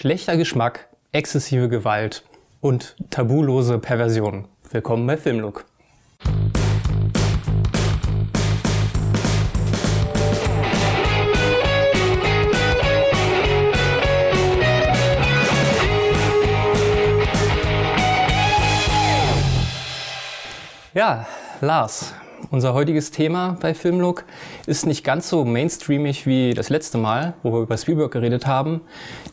Schlechter Geschmack, exzessive Gewalt und tabulose Perversion. Willkommen bei Filmlook. Ja, Lars, unser heutiges Thema bei Filmlook ist nicht ganz so mainstreamig wie das letzte Mal, wo wir über Spielberg geredet haben.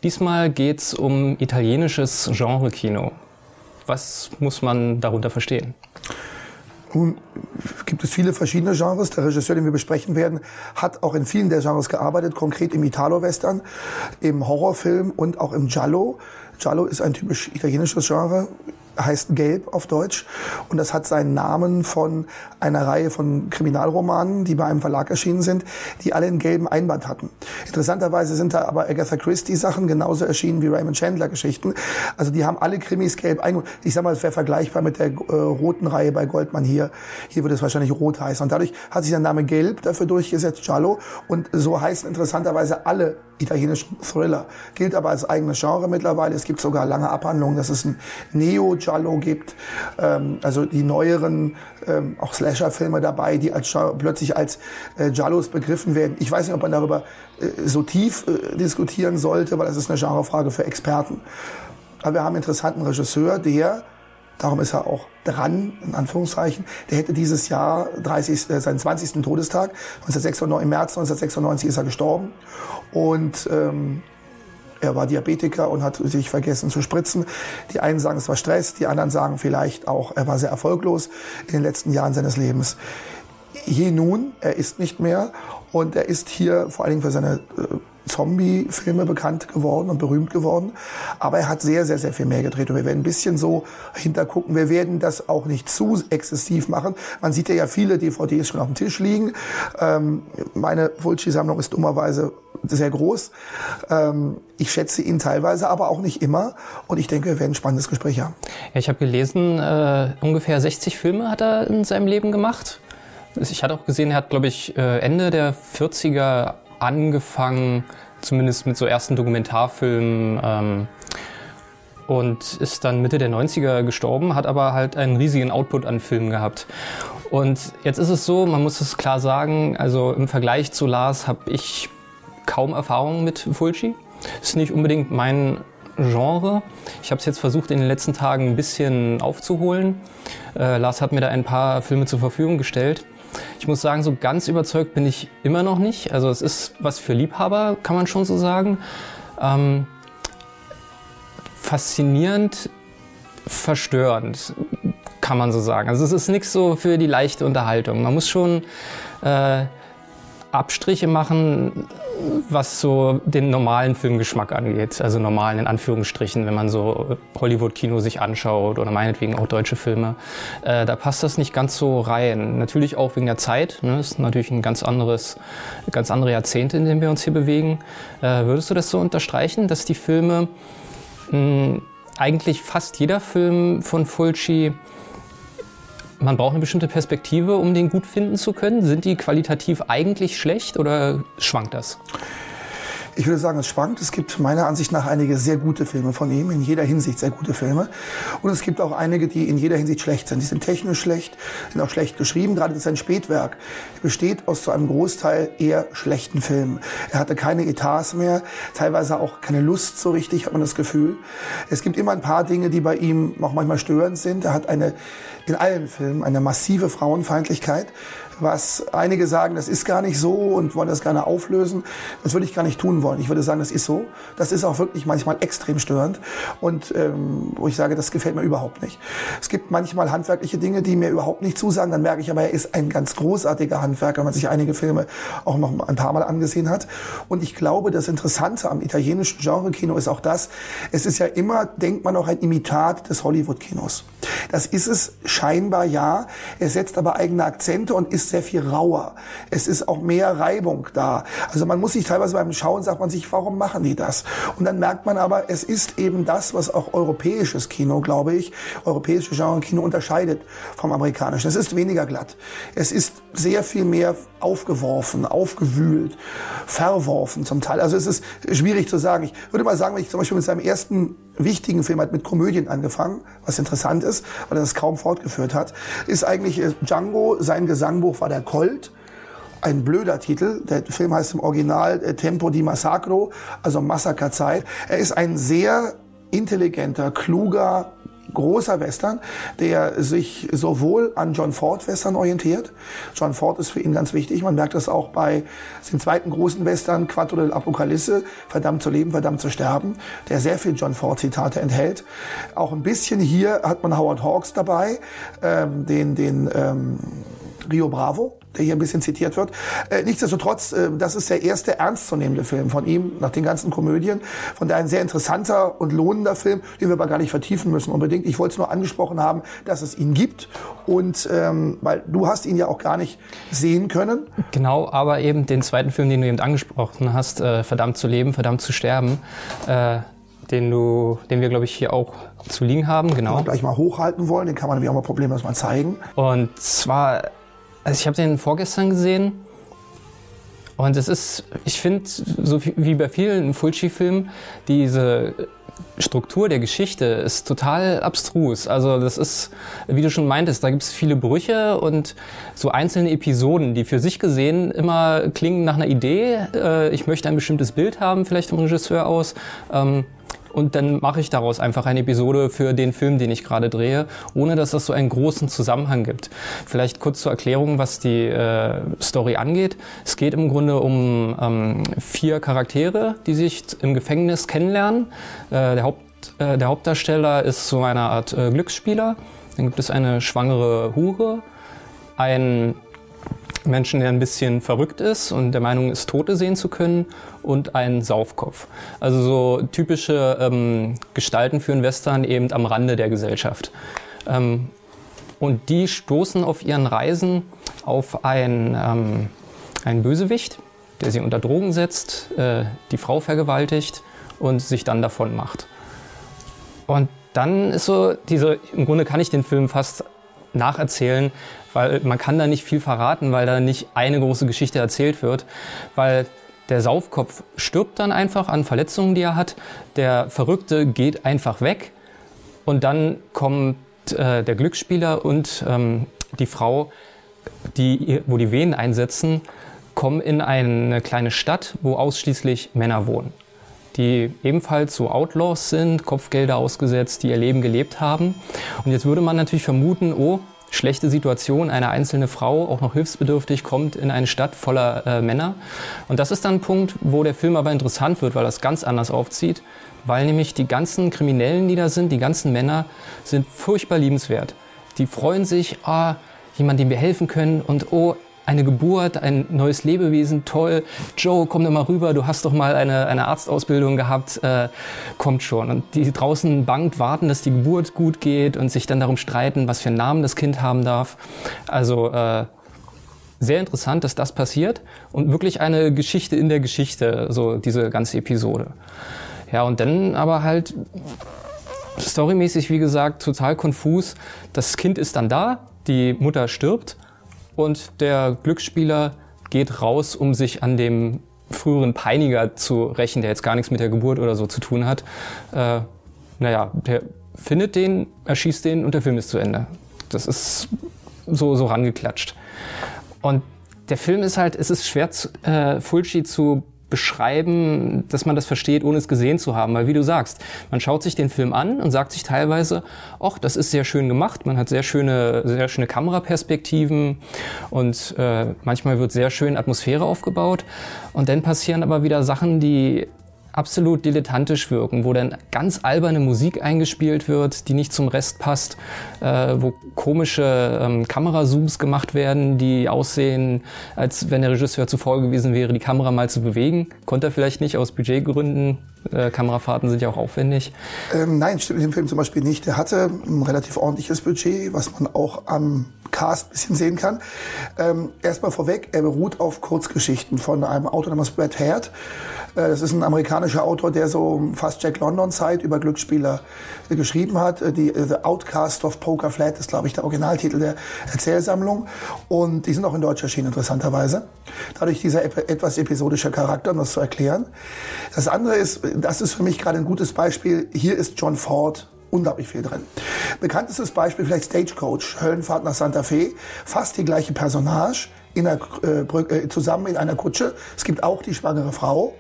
Diesmal geht es um italienisches Genre-Kino. Was muss man darunter verstehen? Nun gibt es viele verschiedene Genres. Der Regisseur, den wir besprechen werden, hat auch in vielen der Genres gearbeitet, konkret im Italo-Western, im Horrorfilm und auch im Giallo. Giallo ist ein typisch italienisches Genre heißt Gelb auf Deutsch und das hat seinen Namen von einer Reihe von Kriminalromanen, die bei einem Verlag erschienen sind, die alle einen gelben Einband hatten. Interessanterweise sind da aber Agatha Christie Sachen genauso erschienen wie Raymond Chandler Geschichten. Also die haben alle Krimis gelb eingebaut. Ich sag mal, es wäre vergleichbar mit der äh, roten Reihe bei Goldman hier. Hier würde es wahrscheinlich rot heißen. Und dadurch hat sich der Name Gelb dafür durchgesetzt, Giallo. Und so heißen interessanterweise alle italienischen Thriller. Gilt aber als eigenes Genre mittlerweile. Es gibt sogar lange Abhandlungen, dass es ein Neo-Giallo gibt. Ähm, also die neueren, ähm, auch Slasher-Filme dabei, die als plötzlich als äh, Giallos begriffen werden. Ich weiß nicht, ob man darüber äh, so tief äh, diskutieren sollte, weil das ist eine Genrefrage für Experten. Aber wir haben einen interessanten Regisseur, der Darum ist er auch dran, in Anführungszeichen. Der hätte dieses Jahr 30, äh, seinen 20. Todestag. 1996, Im März 1996 ist er gestorben. Und ähm, er war Diabetiker und hat sich vergessen zu spritzen. Die einen sagen, es war Stress, die anderen sagen vielleicht auch, er war sehr erfolglos in den letzten Jahren seines Lebens. Je nun, er ist nicht mehr und er ist hier vor allen Dingen für seine äh, Zombie-Filme bekannt geworden und berühmt geworden. Aber er hat sehr, sehr, sehr viel mehr gedreht. Und wir werden ein bisschen so hintergucken. Wir werden das auch nicht zu exzessiv machen. Man sieht ja, ja viele DVDs schon auf dem Tisch liegen. Ähm, meine Fulci-Sammlung ist dummerweise sehr groß. Ähm, ich schätze ihn teilweise, aber auch nicht immer. Und ich denke, wir werden ein spannendes Gespräch haben. Ja, ich habe gelesen, äh, ungefähr 60 Filme hat er in seinem Leben gemacht. Ich hatte auch gesehen, er hat, glaube ich, äh, Ende der 40er angefangen, zumindest mit so ersten Dokumentarfilmen. Ähm, und ist dann Mitte der 90er gestorben, hat aber halt einen riesigen Output an Filmen gehabt. Und jetzt ist es so, man muss es klar sagen, also im Vergleich zu Lars habe ich kaum Erfahrung mit Fulci. Ist nicht unbedingt mein Genre. Ich habe es jetzt versucht, in den letzten Tagen ein bisschen aufzuholen. Äh, Lars hat mir da ein paar Filme zur Verfügung gestellt. Ich muss sagen, so ganz überzeugt bin ich immer noch nicht. Also es ist was für Liebhaber, kann man schon so sagen. Ähm, faszinierend, verstörend, kann man so sagen. Also es ist nichts so für die leichte Unterhaltung. Man muss schon äh, Abstriche machen, was so den normalen Filmgeschmack angeht. Also normalen in Anführungsstrichen, wenn man so Hollywood-Kino sich anschaut oder meinetwegen auch deutsche Filme. Äh, da passt das nicht ganz so rein. Natürlich auch wegen der Zeit. Ne? Das ist natürlich ein ganz anderes, ganz andere Jahrzehnte, in denen wir uns hier bewegen. Äh, würdest du das so unterstreichen, dass die Filme mh, eigentlich fast jeder Film von Fulci man braucht eine bestimmte Perspektive, um den gut finden zu können. Sind die qualitativ eigentlich schlecht oder schwankt das? Ich würde sagen, es schwankt. Es gibt meiner Ansicht nach einige sehr gute Filme von ihm, in jeder Hinsicht sehr gute Filme. Und es gibt auch einige, die in jeder Hinsicht schlecht sind. Die sind technisch schlecht, sind auch schlecht geschrieben. Gerade sein Spätwerk besteht aus zu einem Großteil eher schlechten Filmen. Er hatte keine Etats mehr, teilweise auch keine Lust so richtig, hat man das Gefühl. Es gibt immer ein paar Dinge, die bei ihm auch manchmal störend sind. Er hat eine, in allen Filmen eine massive Frauenfeindlichkeit was einige sagen, das ist gar nicht so und wollen das gerne auflösen. Das würde ich gar nicht tun wollen. Ich würde sagen, das ist so. Das ist auch wirklich manchmal extrem störend und ähm, wo ich sage, das gefällt mir überhaupt nicht. Es gibt manchmal handwerkliche Dinge, die mir überhaupt nicht zusagen. Dann merke ich aber, er ist ein ganz großartiger Handwerker, wenn man sich einige Filme auch noch ein paar Mal angesehen hat. Und ich glaube, das Interessante am italienischen Genre-Kino ist auch das, es ist ja immer, denkt man auch ein Imitat des Hollywood-Kinos. Das ist es scheinbar ja. Er setzt aber eigene Akzente und ist sehr viel rauer. Es ist auch mehr Reibung da. Also man muss sich teilweise beim Schauen sagt man sich, warum machen die das? Und dann merkt man aber, es ist eben das, was auch europäisches Kino, glaube ich, europäische Genre-Kino unterscheidet vom amerikanischen. Es ist weniger glatt. Es ist sehr viel mehr aufgeworfen, aufgewühlt, verworfen zum Teil. Also es ist schwierig zu sagen. Ich würde mal sagen, wenn ich zum Beispiel mit seinem ersten wichtigen Film hat mit Komödien angefangen, was interessant ist, weil er das kaum fortgeführt hat, ist eigentlich äh, Django, sein Gesangbuch war der Colt ein blöder Titel. Der Film heißt im Original äh, Tempo di Massacro, also Massakerzeit. Er ist ein sehr intelligenter, kluger, großer Western, der sich sowohl an John Ford Western orientiert. John Ford ist für ihn ganz wichtig. Man merkt das auch bei dem zweiten großen Western, Quattro del Apocalypse, Verdammt zu leben, verdammt zu sterben, der sehr viel John Ford Zitate enthält. Auch ein bisschen hier hat man Howard Hawks dabei, ähm, den, den ähm, Rio Bravo, der hier ein bisschen zitiert wird. Äh, nichtsdestotrotz, äh, das ist der erste ernstzunehmende Film von ihm nach den ganzen Komödien. Von daher ein sehr interessanter und lohnender Film, den wir aber gar nicht vertiefen müssen unbedingt. Ich wollte es nur angesprochen haben, dass es ihn gibt und ähm, weil du hast ihn ja auch gar nicht sehen können. Genau, aber eben den zweiten Film, den du eben angesprochen hast, äh, verdammt zu leben, verdammt zu sterben. Äh den du, den wir glaube ich hier auch zu liegen haben, genau. Den wir gleich mal hochhalten wollen, den kann man nämlich auch mal problemlos mal zeigen. Und zwar also ich habe den vorgestern gesehen und es ist, ich finde, so wie bei vielen Fulci-Filmen, diese Struktur der Geschichte ist total abstrus. Also das ist, wie du schon meintest, da gibt es viele Brüche und so einzelne Episoden, die für sich gesehen immer klingen nach einer Idee. Äh, ich möchte ein bestimmtes Bild haben, vielleicht vom Regisseur aus. Und dann mache ich daraus einfach eine Episode für den Film, den ich gerade drehe, ohne dass das so einen großen Zusammenhang gibt. Vielleicht kurz zur Erklärung, was die äh, Story angeht. Es geht im Grunde um ähm, vier Charaktere, die sich im Gefängnis kennenlernen. Äh, der, Haupt, äh, der Hauptdarsteller ist so eine Art äh, Glücksspieler. Dann gibt es eine schwangere Hure, ein Menschen, der ein bisschen verrückt ist und der Meinung ist, Tote sehen zu können und einen Saufkopf. Also so typische ähm, Gestalten für einen Western eben am Rande der Gesellschaft. Ähm, und die stoßen auf ihren Reisen auf ein, ähm, einen Bösewicht, der sie unter Drogen setzt, äh, die Frau vergewaltigt und sich dann davon macht. Und dann ist so diese, im Grunde kann ich den Film fast nacherzählen, weil man kann da nicht viel verraten, weil da nicht eine große Geschichte erzählt wird, weil der Saufkopf stirbt dann einfach an Verletzungen, die er hat. Der Verrückte geht einfach weg und dann kommt äh, der Glücksspieler und ähm, die Frau, die, wo die Venen einsetzen, kommen in eine kleine Stadt, wo ausschließlich Männer wohnen, die ebenfalls so Outlaws sind, Kopfgelder ausgesetzt, die ihr Leben gelebt haben. Und jetzt würde man natürlich vermuten, oh, schlechte Situation. Eine einzelne Frau, auch noch hilfsbedürftig, kommt in eine Stadt voller äh, Männer. Und das ist dann ein Punkt, wo der Film aber interessant wird, weil das ganz anders aufzieht. Weil nämlich die ganzen Kriminellen, die da sind, die ganzen Männer, sind furchtbar liebenswert. Die freuen sich, ah, jemand, dem wir helfen können und oh, eine Geburt, ein neues Lebewesen, toll. Joe, komm doch mal rüber, du hast doch mal eine, eine Arztausbildung gehabt, äh, kommt schon. Und die draußen bangt, warten, dass die Geburt gut geht und sich dann darum streiten, was für einen Namen das Kind haben darf. Also äh, sehr interessant, dass das passiert und wirklich eine Geschichte in der Geschichte, so diese ganze Episode. Ja, und dann aber halt storymäßig, wie gesagt, total konfus. Das Kind ist dann da, die Mutter stirbt und der Glücksspieler geht raus, um sich an dem früheren Peiniger zu rächen, der jetzt gar nichts mit der Geburt oder so zu tun hat. Äh, naja, der findet den, erschießt den und der Film ist zu Ende. Das ist so, so rangeklatscht. Und der Film ist halt, es ist schwer, zu, äh, Fulci zu beschreiben, dass man das versteht, ohne es gesehen zu haben. Weil wie du sagst, man schaut sich den Film an und sagt sich teilweise, ach, das ist sehr schön gemacht, man hat sehr schöne, sehr schöne Kameraperspektiven und äh, manchmal wird sehr schön Atmosphäre aufgebaut. Und dann passieren aber wieder Sachen, die absolut dilettantisch wirken, wo dann ganz alberne Musik eingespielt wird, die nicht zum Rest passt, äh, wo komische ähm, Kamerazooms gemacht werden, die aussehen, als wenn der Regisseur zu faul gewesen wäre, die Kamera mal zu bewegen. Konnte er vielleicht nicht aus Budgetgründen, Äh, Kamerafahrten sind ja auch aufwendig. Ähm, nein, stimmt in dem Film zum Beispiel nicht. Der hatte ein relativ ordentliches Budget, was man auch am Cast ein bisschen sehen kann. Ähm, erstmal vorweg, er beruht auf Kurzgeschichten von einem Autor namens Brad Hart. Äh, das ist ein amerikanischer Autor, der so fast Jack London-Zeit über Glücksspieler äh, geschrieben hat. Äh, die The Outcast of Poker Flat ist, glaube ich, der Originaltitel der Erzählsammlung. Und die sind auch in Deutsch erschienen, interessanterweise. Dadurch dieser etwas episodische Charakter, um das zu erklären. Das andere ist, das ist für mich gerade ein gutes Beispiel. Hier ist John Ford unglaublich viel drin. Bekanntestes Beispiel vielleicht Stagecoach, Höllenfahrt nach Santa Fe, fast die gleiche Personage, in einer, äh, zusammen in einer Kutsche. Es gibt auch die schwangere Frau.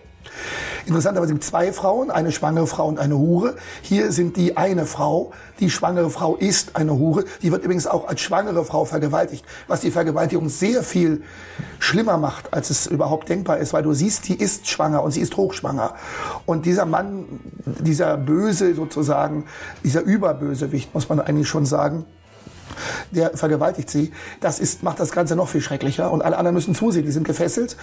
Interessanterweise es zwei Frauen, eine schwangere Frau und eine Hure. Hier sind die eine Frau. Die schwangere Frau ist eine Hure. Die wird übrigens auch als schwangere Frau vergewaltigt, was die Vergewaltigung sehr viel schlimmer macht, als es überhaupt denkbar ist, weil du siehst, die ist schwanger und sie ist hochschwanger. Und dieser Mann, dieser Böse sozusagen, dieser Überbösewicht, muss man eigentlich schon sagen, der vergewaltigt sie. Das ist, macht das Ganze noch viel schrecklicher. Und alle anderen müssen zusehen. Die sind gefesselt,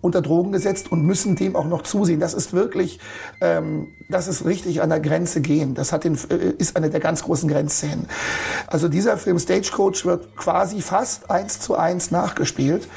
unter Drogen gesetzt und müssen dem auch noch zusehen. Das ist wirklich, ähm, das ist richtig an der Grenze gehen. Das hat den, äh, ist eine der ganz großen Grenzszenen. Also dieser Film Stagecoach wird quasi fast eins zu eins nachgespielt.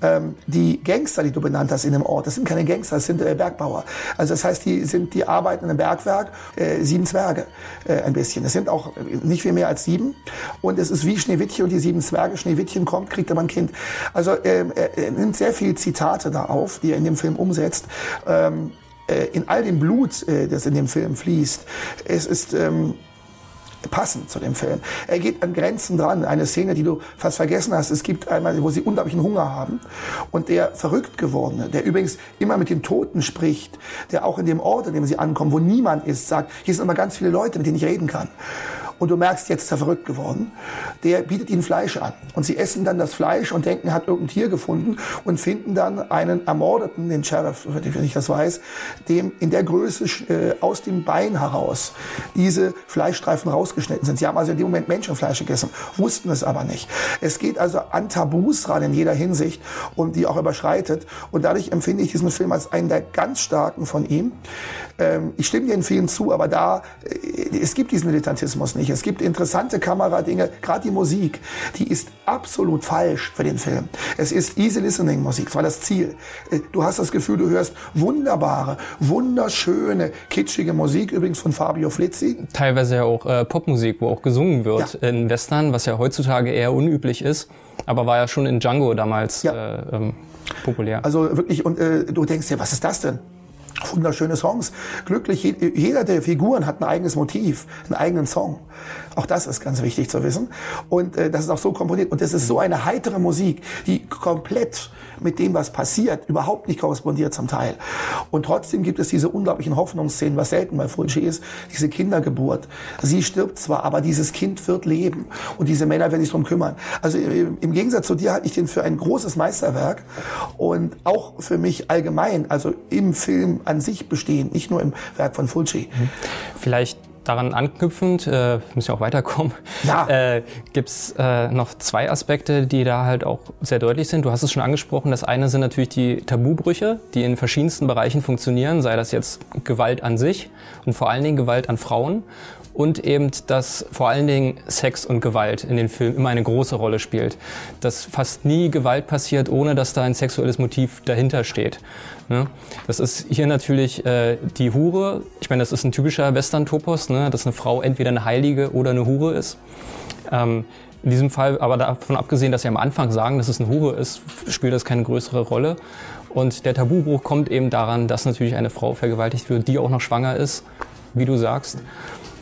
Ähm, die Gangster, die du benannt hast in dem Ort, das sind keine Gangster, das sind äh, Bergbauer. Also das heißt, die sind, die arbeiten in einem Bergwerk, äh, sieben Zwerge, äh, ein bisschen. Das sind auch nicht viel mehr als sieben. Und es ist wie Schneewittchen und die sieben Zwerge. Schneewittchen kommt, kriegt aber ein Kind. Also ähm, er, er nimmt sehr viele Zitate da auf, die er in dem Film umsetzt. Ähm, äh, in all dem Blut, äh, das in dem Film fließt. Es ist ähm, passend zu dem Film. Er geht an Grenzen dran. Eine Szene, die du fast vergessen hast. Es gibt einmal, wo sie unglaublichen Hunger haben. Und der verrückt gewordene, der übrigens immer mit den Toten spricht, der auch in dem Ort, an dem sie ankommen, wo niemand ist, sagt, hier sind immer ganz viele Leute, mit denen ich reden kann und du merkst, jetzt ist er verrückt geworden, der bietet ihnen Fleisch an. Und sie essen dann das Fleisch und denken, hat irgendein Tier gefunden und finden dann einen Ermordeten, den Sheriff, wenn ich das weiß, dem in der Größe äh, aus dem Bein heraus diese Fleischstreifen rausgeschnitten sind. Sie haben also in dem Moment Menschenfleisch gegessen, wussten es aber nicht. Es geht also an Tabus ran in jeder Hinsicht und die auch überschreitet. Und dadurch empfinde ich diesen Film als einen der ganz starken von ihm. Ähm, ich stimme dir in vielen zu, aber da, äh, es gibt diesen Militantismus nicht. Es gibt interessante Kameradinge, gerade die Musik, die ist absolut falsch für den Film. Es ist easy listening Musik, das war das Ziel. Äh, du hast das Gefühl, du hörst wunderbare, wunderschöne, kitschige Musik, übrigens von Fabio Flizzi. Teilweise ja auch äh, Popmusik, wo auch gesungen wird ja. in Western, was ja heutzutage eher unüblich ist, aber war ja schon in Django damals ja. äh, ähm, populär. Also wirklich, und äh, du denkst dir, was ist das denn? Wunderschöne Songs. Glücklich, jeder der Figuren hat ein eigenes Motiv, einen eigenen Song. Auch das ist ganz wichtig zu wissen. Und äh, das ist auch so komponiert. Und das ist so eine heitere Musik, die komplett mit dem, was passiert, überhaupt nicht korrespondiert zum Teil. Und trotzdem gibt es diese unglaublichen Hoffnungsszenen, was selten bei Fulci ist, diese Kindergeburt. Sie stirbt zwar, aber dieses Kind wird leben. Und diese Männer werden sich drum kümmern. Also im Gegensatz zu dir halte ich den für ein großes Meisterwerk. Und auch für mich allgemein, also im Film an sich bestehen, nicht nur im Werk von Fulci. Vielleicht daran anknüpfend, äh, müssen ja auch weiterkommen, ja. äh, gibt es äh, noch zwei Aspekte, die da halt auch sehr deutlich sind. Du hast es schon angesprochen. Das eine sind natürlich die Tabubrüche, die in verschiedensten Bereichen funktionieren, sei das jetzt Gewalt an sich und vor allen Dingen Gewalt an Frauen und eben, dass vor allen Dingen Sex und Gewalt in den Filmen immer eine große Rolle spielt. Dass fast nie Gewalt passiert, ohne dass da ein sexuelles Motiv dahinter steht. Ne? Das ist hier natürlich äh, die Hure. Ich meine, das ist ein typischer Western-Topos, ne? dass eine Frau entweder eine Heilige oder eine Hure ist. Ähm, in diesem Fall, aber davon abgesehen, dass sie am Anfang sagen, dass es eine Hure ist, spielt das keine größere Rolle. Und der Tabubruch kommt eben daran, dass natürlich eine Frau vergewaltigt wird, die auch noch schwanger ist, wie du sagst.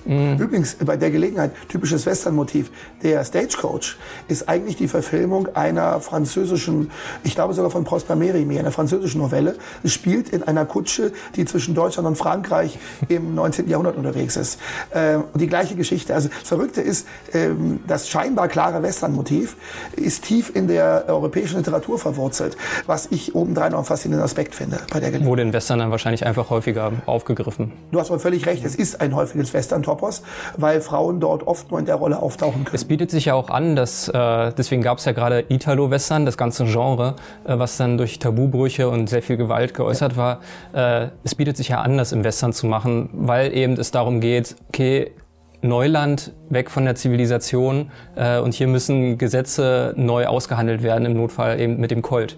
Mhm. Übrigens, bei der Gelegenheit, typisches Western-Motiv, der Stagecoach ist eigentlich die Verfilmung einer französischen, ich glaube sogar von Prosper Mérimée, einer französischen Novelle. Es spielt in einer Kutsche, die zwischen Deutschland und Frankreich im 19. Jahrhundert unterwegs ist. Ähm, die gleiche Geschichte. Also das Verrückte ist, ähm, das scheinbar klare Western-Motiv ist tief in der europäischen Literatur verwurzelt, was ich obendrein noch einen faszinierenden Aspekt finde bei der Gelegenheit. Wurde in Western dann wahrscheinlich einfach häufiger aufgegriffen. Du hast aber völlig recht, es ist ein häufiges Western-Top Topos, weil Frauen dort oft nur in der Rolle auftauchen können. Es bietet sich ja auch an, dass äh, deswegen gab es ja gerade Italo-Western, das ganze Genre, äh, was dann durch Tabubrüche und sehr viel Gewalt geäußert ja. war. Äh, es bietet sich ja an, das im Western zu machen, weil eben es darum geht, okay, Neuland, weg von der Zivilisation äh, und hier müssen Gesetze neu ausgehandelt werden, im Notfall eben mit dem Colt.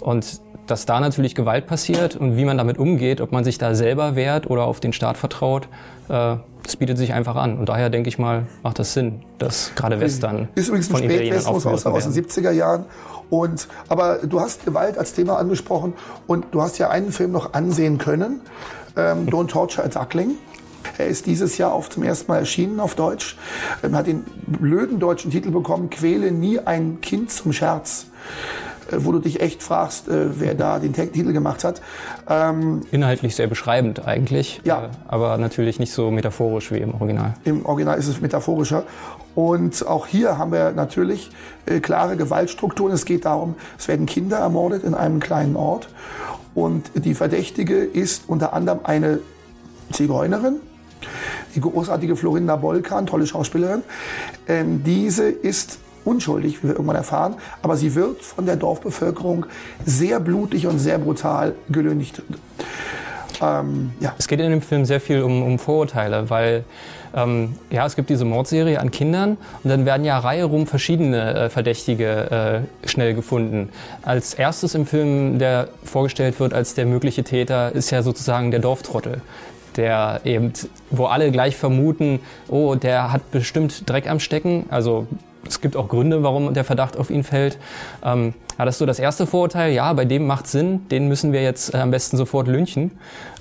Und dass da natürlich Gewalt passiert und wie man damit umgeht, ob man sich da selber wehrt oder auf den Staat vertraut, äh, das bietet sich einfach an. Und daher denke ich mal, macht das Sinn, dass gerade Western ist übrigens ein Spätwestern aus, aus den 70er Jahren. Und, aber du hast Gewalt als Thema angesprochen und du hast ja einen Film noch ansehen können, ähm, Don't Torture a Duckling. Er ist dieses Jahr auf zum ersten Mal erschienen auf Deutsch. Er hat den blöden deutschen Titel bekommen, Quäle nie ein Kind zum Scherz wo du dich echt fragst, äh, wer da den Titel gemacht hat. Ähm, Inhaltlich sehr beschreibend eigentlich, ja. Äh, aber natürlich nicht so metaphorisch wie im Original. Im Original ist es metaphorischer. Und auch hier haben wir natürlich äh, klare Gewaltstrukturen. Es geht darum, es werden Kinder ermordet in einem kleinen Ort. Und die Verdächtige ist unter anderem eine Zigeunerin, die großartige Florinda Bolkan, tolle Schauspielerin. Ähm, diese ist unschuldig, wie wir irgendwann erfahren, aber sie wird von der Dorfbevölkerung sehr blutig und sehr brutal gelüncht. Ähm, ja. Es geht in dem Film sehr viel um, um Vorurteile, weil ähm, ja, es gibt diese Mordserie an Kindern und dann werden ja Reihe rum verschiedene äh, Verdächtige äh, schnell gefunden. Als erstes im Film, der vorgestellt wird als der mögliche Täter, ist ja sozusagen der Dorftrottel der eben, wo alle gleich vermuten, oh, der hat bestimmt Dreck am Stecken. Also es gibt auch Gründe, warum der Verdacht auf ihn fällt. Ähm, ist so das erste Vorurteil. Ja, bei dem macht Sinn, den müssen wir jetzt äh, am besten sofort lynchen.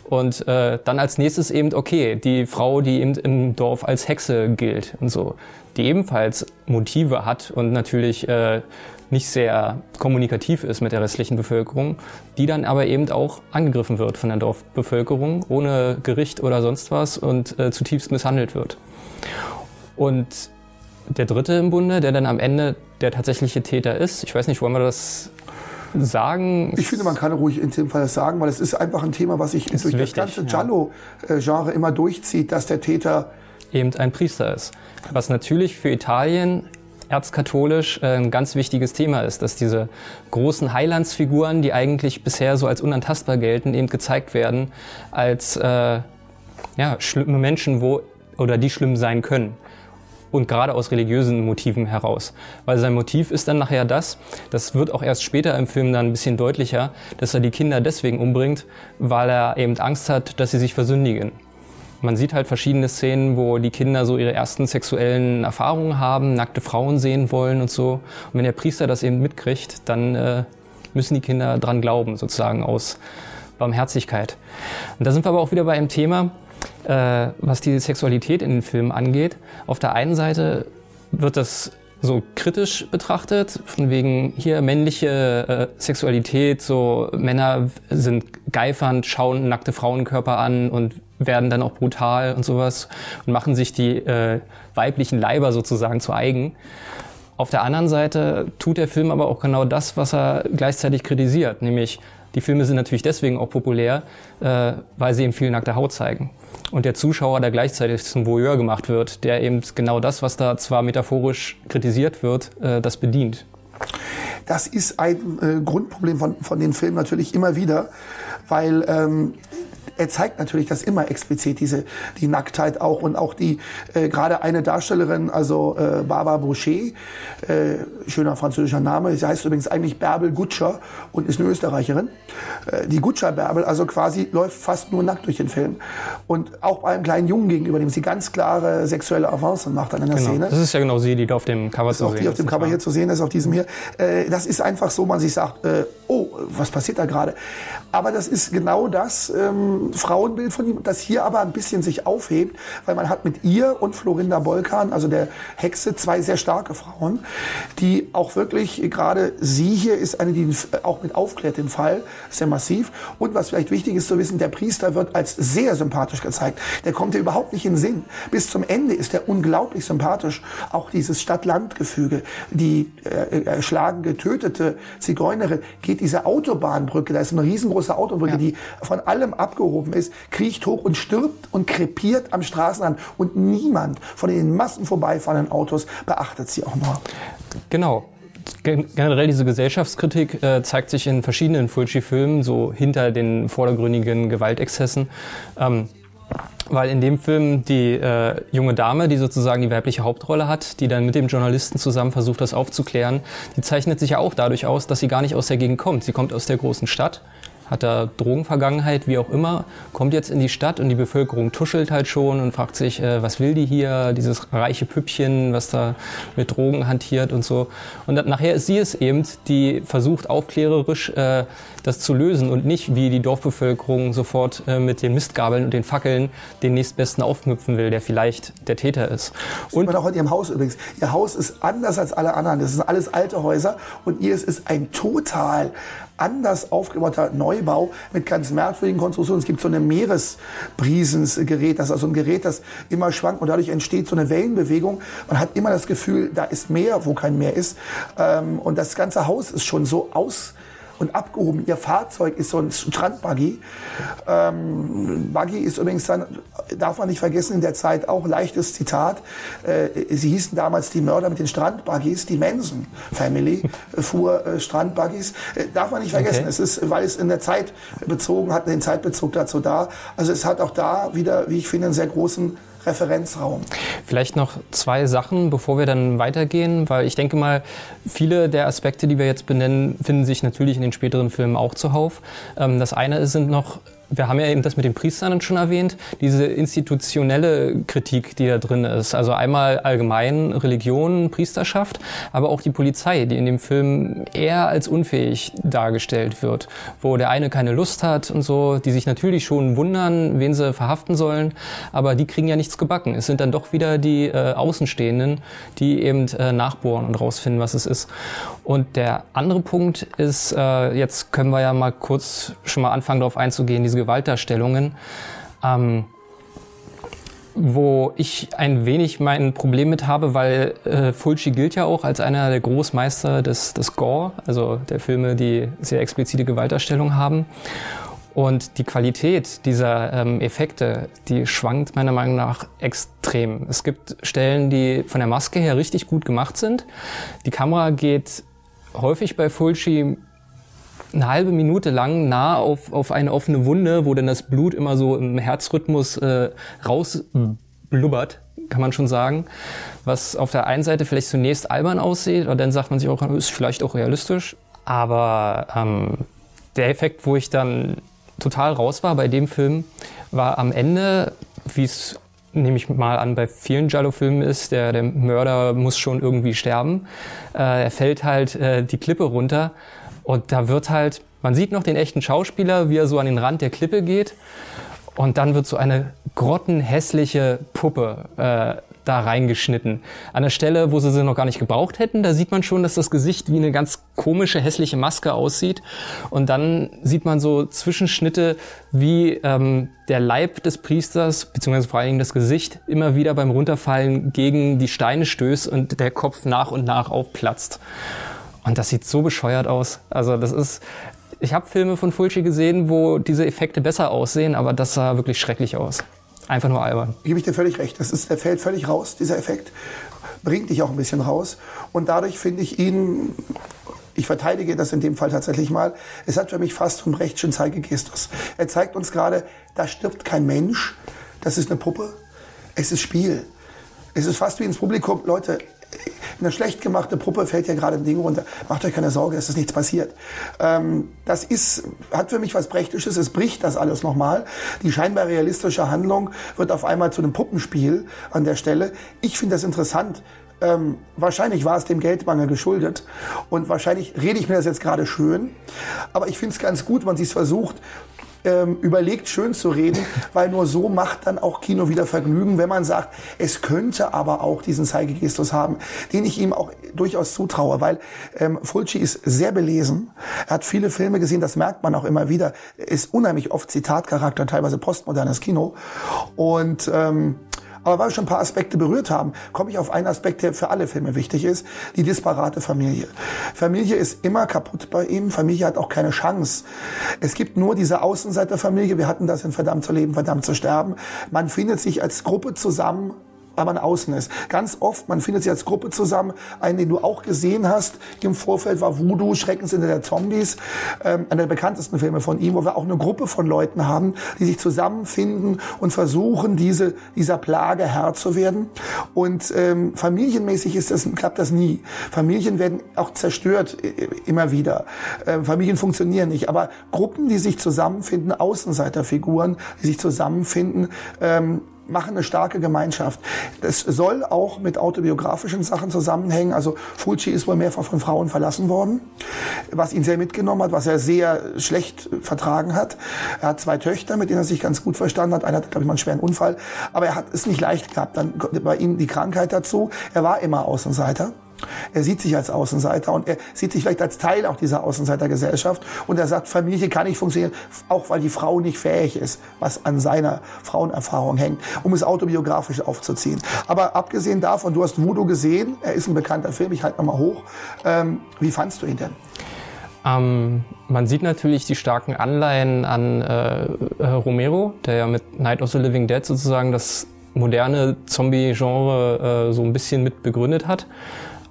Und äh, dann als nächstes eben, okay, die Frau, die eben im Dorf als Hexe gilt und so, die ebenfalls Motive hat und natürlich äh, nicht sehr kommunikativ ist mit der restlichen Bevölkerung, die dann aber eben auch angegriffen wird von der Dorfbevölkerung ohne Gericht oder sonst was und äh, zutiefst misshandelt wird. Und der dritte im Bunde, der dann am Ende der tatsächliche Täter ist. Ich weiß nicht, wollen wir das sagen? Ich finde, man kann ruhig in dem Fall das sagen, weil es ist einfach ein Thema, was sich durch wichtig, das ganze Giallo-Genre immer durchzieht, dass der Täter eben ein Priester ist. Was natürlich für Italien erzkatholisch äh, ein ganz wichtiges Thema ist, dass diese großen Heilandsfiguren, die eigentlich bisher so als unantastbar gelten, eben gezeigt werden als äh, ja, schlimme Menschen, wo oder die schlimm sein können und gerade aus religiösen Motiven heraus. Weil sein Motiv ist dann nachher das, das wird auch erst später im Film dann ein bisschen deutlicher, dass er die Kinder deswegen umbringt, weil er eben Angst hat, dass sie sich versündigen. Man sieht halt verschiedene Szenen, wo die Kinder so ihre ersten sexuellen Erfahrungen haben, nackte Frauen sehen wollen und so. Und wenn der Priester das eben mitkriegt, dann äh, müssen die Kinder dran glauben, sozusagen aus Barmherzigkeit. Und da sind wir aber auch wieder bei einem Thema, äh, was die Sexualität in den Filmen angeht. Auf der einen Seite wird das so kritisch betrachtet, von wegen hier männliche äh, Sexualität, so Männer sind geifernd, schauen nackte Frauenkörper an und werden dann auch brutal und sowas und machen sich die äh, weiblichen Leiber sozusagen zu eigen. Auf der anderen Seite tut der Film aber auch genau das, was er gleichzeitig kritisiert, nämlich die Filme sind natürlich deswegen auch populär, äh, weil sie eben viel nackte Haut zeigen. Und der Zuschauer, der gleichzeitig zum Voyeur gemacht wird, der eben genau das, was da zwar metaphorisch kritisiert wird, äh, das bedient. Das ist ein äh, Grundproblem von, von den Filmen natürlich immer wieder, weil ähm, er zeigt natürlich das immer explizit, diese, die Nacktheit auch und auch die, äh, gerade eine Darstellerin, also äh, Barbara Boucher, äh, schöner französischer Name, sie heißt übrigens eigentlich Bärbel Gutscher und ist eine Österreicherin. Äh, die Gutscher Bärbel, also quasi läuft fast nur nackt durch den Film. Und auch bei einem kleinen Jungen gegenüber, dem sie ganz klare sexuelle Avancen macht an einer genau. Szene. Das ist ja genau sie, die da auf dem Cover zu sehen ist. Die auf dem Cover hier zu sehen ist, auf diesem hier. Äh, das ist einfach so, man sich sagt, äh, oh, was passiert da gerade? Aber das ist genau das, ähm, Frauenbild von ihm, das hier aber ein bisschen sich aufhebt, weil man hat mit ihr und Florinda Bolkan, also der Hexe, zwei sehr starke Frauen, die auch wirklich, gerade sie hier ist eine, die auch mit aufklärt den Fall, sehr massiv. Und was vielleicht wichtig ist zu wissen, der Priester wird als sehr sympathisch gezeigt. Der kommt ja überhaupt nicht in Sinn. Bis zum Ende ist er unglaublich sympathisch. Auch dieses Stadt-Land-Gefüge, die äh, erschlagen, getötete Zigeunerin geht geht diese Autobahnbrücke, da ist eine riesengroße Autobrücke, Ja. die von allem abgehoben ist, kriecht hoch und stirbt und krepiert am Straßenrand. Und niemand von den Massen vorbeifahrenden Autos beachtet sie auch nur. Genau. Gen- Generell diese Gesellschaftskritik äh, zeigt sich in verschiedenen Fulci-Filmen, so hinter den vordergründigen Gewaltexzessen. Ähm, weil in dem Film die äh, junge Dame, die sozusagen die weibliche Hauptrolle hat, die dann mit dem Journalisten zusammen versucht, das aufzuklären, die zeichnet sich ja auch dadurch aus, dass sie gar nicht aus der Gegend kommt. Sie kommt aus der großen Stadt, hat da Drogenvergangenheit, wie auch immer, kommt jetzt in die Stadt und die Bevölkerung tuschelt halt schon und fragt sich, äh, was will die hier, dieses reiche Püppchen, was da mit Drogen hantiert und so. Und dann, nachher ist sie es eben, die versucht aufklärerisch äh, das zu lösen und nicht wie die Dorfbevölkerung sofort äh, mit den Mistgabeln und den Fackeln den nächstbesten aufknüpfen will, der vielleicht der Täter ist. Und man auch in ihrem Haus übrigens. Ihr Haus ist anders als alle anderen. Das sind alles alte Häuser und ihr ist ein total anders aufgebauter Neubau mit ganz merkwürdigen Konstruktionen. Es gibt so ein Meeresbrisensgerät, das ist also ein Gerät, das immer schwankt und dadurch entsteht so eine Wellenbewegung. Man hat immer das Gefühl, da ist Meer, wo kein Meer ist. Ähm, Und das ganze Haus ist schon so aus und abgehoben. Ihr Fahrzeug ist so ein Strandbuggy. Ähm, Buggy ist übrigens dann, darf man nicht vergessen, in der Zeit auch leichtes Zitat. Äh, sie hießen damals die Mörder mit den Strandbuggies, die Manson Family fuhr äh, Strandbuggies. Äh, darf man nicht vergessen. Okay. Es ist, weil es in der Zeit bezogen hat, den Zeitbezug dazu da. Also es hat auch da wieder, wie ich finde, einen sehr großen Referenzraum. Vielleicht noch zwei Sachen, bevor wir dann weitergehen, weil ich denke mal, viele der Aspekte, die wir jetzt benennen, finden sich natürlich in den späteren Filmen auch zuhauf. Ähm, Das eine sind noch wir haben ja eben das mit den Priestern schon erwähnt, diese institutionelle Kritik, die da drin ist. Also einmal allgemein Religion, Priesterschaft, aber auch die Polizei, die in dem Film eher als unfähig dargestellt wird, wo der eine keine Lust hat und so, die sich natürlich schon wundern, wen sie verhaften sollen, aber die kriegen ja nichts gebacken. Es sind dann doch wieder die äh, Außenstehenden, die eben äh, nachbohren und rausfinden, was es ist. Und der andere Punkt ist, äh, jetzt können wir ja mal kurz schon mal anfangen, darauf einzugehen, diese Gewaltdarstellungen. Ähm, wo ich ein wenig mein Problem mit habe, weil äh, Fulci gilt ja auch als einer der Großmeister des, des Gore, also der Filme, die sehr explizite Gewaltdarstellung haben. Und die Qualität dieser ähm, Effekte, die schwankt meiner Meinung nach extrem. Es gibt Stellen, die von der Maske her richtig gut gemacht sind. Die Kamera geht häufig bei Fulci eine halbe Minute lang nah auf, auf eine offene Wunde, wo dann das Blut immer so im Herzrhythmus äh, rausblubbert, kann man schon sagen. Was auf der einen Seite vielleicht zunächst albern aussieht, aber dann sagt man sich auch, ist vielleicht auch realistisch. Aber ähm, der Effekt, wo ich dann total raus war bei dem Film, war am Ende, wie es nehme ich mal an, bei vielen Giallo-Filmen ist, der, der Mörder muss schon irgendwie sterben. Äh, er fällt halt äh, die Klippe runter und da wird halt, man sieht noch den echten Schauspieler, wie er so an den Rand der Klippe geht und dann wird so eine grottenhässliche Puppe äh, da reingeschnitten. An der Stelle, wo sie sie noch gar nicht gebraucht hätten, da sieht man schon, dass das Gesicht wie eine ganz komische, hässliche Maske aussieht. Und dann sieht man so Zwischenschnitte, wie ähm, der Leib des Priesters, beziehungsweise vor allen Dingen das Gesicht, immer wieder beim Runterfallen gegen die Steine stößt und der Kopf nach und nach aufplatzt. Und das sieht so bescheuert aus. Also das ist, ich habe Filme von Fulci gesehen, wo diese Effekte besser aussehen, aber das sah wirklich schrecklich aus. Einfach nur albern. Gebe ich dir völlig recht. Das ist, der fällt völlig raus, dieser Effekt. Bringt dich auch ein bisschen raus. Und dadurch finde ich ihn, ich verteidige das in dem Fall tatsächlich mal, es hat für mich fast einen Brechtschen Zeigegestus. Er zeigt uns gerade, da stirbt kein Mensch, das ist eine Puppe, es ist Spiel. Es ist fast wie ins Publikum, Leute, eine schlecht gemachte Puppe fällt ja gerade ein Ding runter. Macht euch keine Sorge, es ist nichts passiert. Ähm, das ist, hat für mich was Brechtisches. Es bricht das alles nochmal. Die scheinbar realistische Handlung wird auf einmal zu einem Puppenspiel an der Stelle. Ich finde das interessant. Ähm, wahrscheinlich war es dem Geldmangel geschuldet und wahrscheinlich rede ich mir das jetzt gerade schön, aber ich finde es ganz gut, wenn man sich versucht, ähm, überlegt, schön zu reden, weil nur so macht dann auch Kino wieder Vergnügen, wenn man sagt, es könnte aber auch diesen Zeigegestus haben, den ich ihm auch durchaus zutraue, weil ähm, Fulci ist sehr belesen, er hat viele Filme gesehen, das merkt man auch immer wieder, ist unheimlich oft Zitatcharakter, teilweise postmodernes Kino. Und ähm, Aber weil wir schon ein paar Aspekte berührt haben, komme ich auf einen Aspekt, der für alle Filme wichtig ist, die disparate Familie. Familie ist immer kaputt bei ihm, Familie hat auch keine Chance. Es gibt nur diese Außenseiterfamilie, wir hatten das in Verdammt zu leben, Verdammt zu sterben. Man findet sich als Gruppe zusammen weil man außen ist. Ganz oft, man findet sich als Gruppe zusammen. Einen, den du auch gesehen hast im Vorfeld, war Voodoo, Schreckensinde der Zombies. Ähm, einer der bekanntesten Filme von ihm, wo wir auch eine Gruppe von Leuten haben, die sich zusammenfinden und versuchen, diese, dieser Plage Herr zu werden. Und ähm, familienmäßig ist das, klappt das nie. Familien werden auch zerstört äh, immer wieder. Ähm, Familien funktionieren nicht. Aber Gruppen, die sich zusammenfinden, Außenseiterfiguren, die sich zusammenfinden, ähm, machen eine starke Gemeinschaft. Das soll auch mit autobiografischen Sachen zusammenhängen. Also Fulci ist wohl mehrfach von Frauen verlassen worden, was ihn sehr mitgenommen hat, was er sehr schlecht vertragen hat. Er hat zwei Töchter, mit denen er sich ganz gut verstanden hat. Einer hat, glaube ich, mal einen schweren Unfall. Aber er hat es nicht leicht gehabt. Dann bei ihm die Krankheit dazu. Er war immer Außenseiter. Er sieht sich als Außenseiter und er sieht sich vielleicht als Teil auch dieser Außenseitergesellschaft und er sagt, Familie kann nicht funktionieren, auch weil die Frau nicht fähig ist, was an seiner Frauenerfahrung hängt, um es autobiografisch aufzuziehen. Aber abgesehen davon, du hast Voodoo gesehen, er ist ein bekannter Film, ich halte nochmal hoch. Ähm, wie fandst du ihn denn? Ähm, man sieht natürlich die starken Anleihen an äh, äh, Romero, der ja mit Night of the Living Dead sozusagen das moderne Zombie-Genre äh, so ein bisschen mit begründet hat.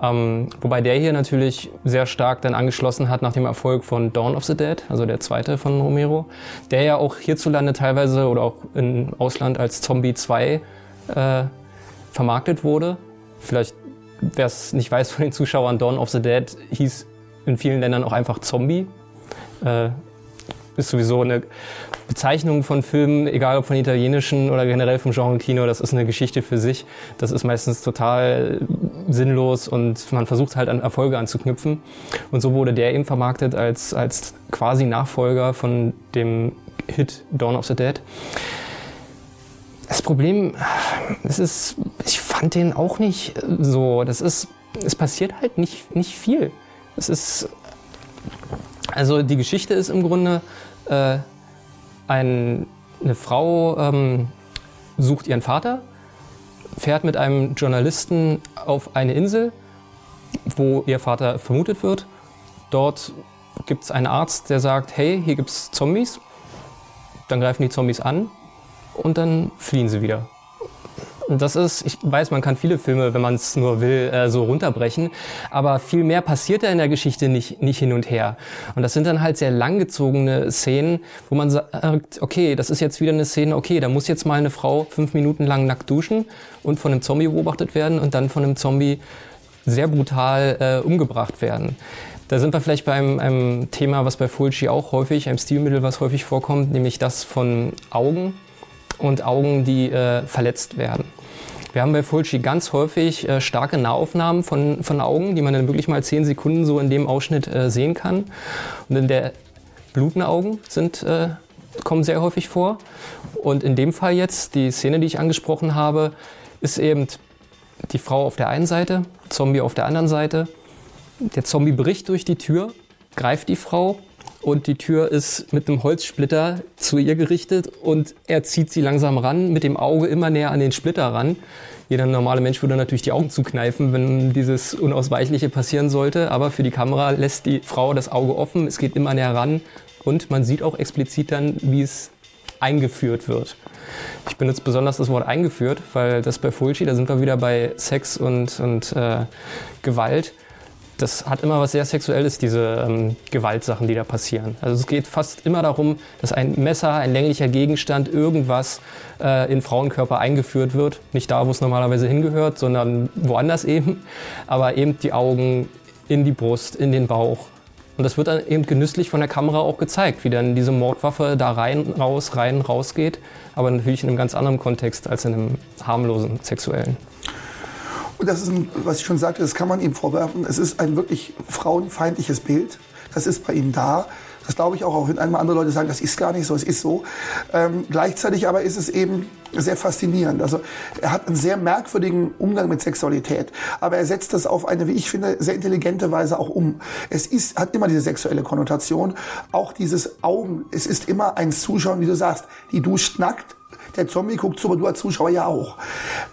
Ähm, wobei der hier natürlich sehr stark dann angeschlossen hat nach dem Erfolg von Dawn of the Dead, also der zweite von Romero, der ja auch hierzulande teilweise oder auch im Ausland als Zombie 2 äh, vermarktet wurde. Vielleicht, wer es nicht weiß von den Zuschauern, Dawn of the Dead hieß in vielen Ländern auch einfach Zombie. Äh, ist sowieso eine Bezeichnung von Filmen, egal ob von italienischen oder generell vom Genre Kino, das ist eine Geschichte für sich. Das ist meistens total sinnlos und man versucht halt an Erfolge anzuknüpfen. Und so wurde der eben vermarktet als, als quasi Nachfolger von dem Hit Dawn of the Dead. Das Problem, das ist, ich fand den auch nicht so. Das ist, es passiert halt nicht, nicht viel. Es ist, also die Geschichte ist im Grunde, äh, ein, eine Frau ähm, sucht ihren Vater, fährt mit einem Journalisten auf eine Insel, wo ihr Vater vermutet wird. Dort gibt es einen Arzt, der sagt, hey, hier gibt es Zombies. Dann greifen die Zombies an und dann fliehen sie wieder. Das ist, ich weiß, man kann viele Filme, wenn man es nur will, äh, so runterbrechen, aber viel mehr passiert da in der Geschichte nicht, nicht hin und her. Und das sind dann halt sehr langgezogene Szenen, wo man sagt, okay, das ist jetzt wieder eine Szene, okay, da muss jetzt mal eine Frau fünf Minuten lang nackt duschen und von einem Zombie beobachtet werden und dann von einem Zombie sehr brutal äh, umgebracht werden. Da sind wir vielleicht bei einem, einem Thema, was bei Fulci auch häufig, einem Stilmittel, was häufig vorkommt, nämlich das von Augen und Augen, die äh, verletzt werden. Wir haben bei Fulci ganz häufig äh, starke Nahaufnahmen von, von Augen, die man dann wirklich mal zehn Sekunden so in dem Ausschnitt äh, sehen kann. Und in der blutende Augen sind, äh, kommen sehr häufig vor. Und in dem Fall jetzt, die Szene, die ich angesprochen habe, ist eben die Frau auf der einen Seite, Zombie auf der anderen Seite. Der Zombie bricht durch die Tür, greift die Frau und die Tür ist mit einem Holzsplitter zu ihr gerichtet und er zieht sie langsam ran, mit dem Auge immer näher an den Splitter ran. Jeder normale Mensch würde natürlich die Augen zukneifen, wenn dieses Unausweichliche passieren sollte, aber für die Kamera lässt die Frau das Auge offen, es geht immer näher ran und man sieht auch explizit dann, wie es eingeführt wird. Ich benutze besonders das Wort eingeführt, weil das bei Fulci, da sind wir wieder bei Sex und, und äh, Gewalt das hat immer was sehr Sexuelles, diese ähm, Gewaltsachen, die da passieren. Also es geht fast immer darum, dass ein Messer, ein länglicher Gegenstand, irgendwas äh, in Frauenkörper eingeführt wird. Nicht da, wo es normalerweise hingehört, sondern woanders eben. Aber eben die Augen in die Brust, in den Bauch. Und das wird dann eben genüsslich von der Kamera auch gezeigt, wie dann diese Mordwaffe da rein, raus, rein, raus geht. Aber natürlich in einem ganz anderen Kontext als in einem harmlosen sexuellen. Und das ist, ein, was ich schon sagte, das kann man ihm vorwerfen. Es ist ein wirklich frauenfeindliches Bild. Das ist bei ihm da. Das glaube ich auch, auch wenn einmal andere Leute sagen, das ist gar nicht so, es ist so. Ähm, gleichzeitig aber ist es eben sehr faszinierend. Also er hat einen sehr merkwürdigen Umgang mit Sexualität, aber er setzt das auf eine, wie ich finde, sehr intelligente Weise auch um. Es ist, hat immer diese sexuelle Konnotation, auch dieses Augen. Es ist immer ein Zuschauen, wie du sagst, die duscht nackt, der Zombie guckt zu, aber du als Zuschauer ja auch.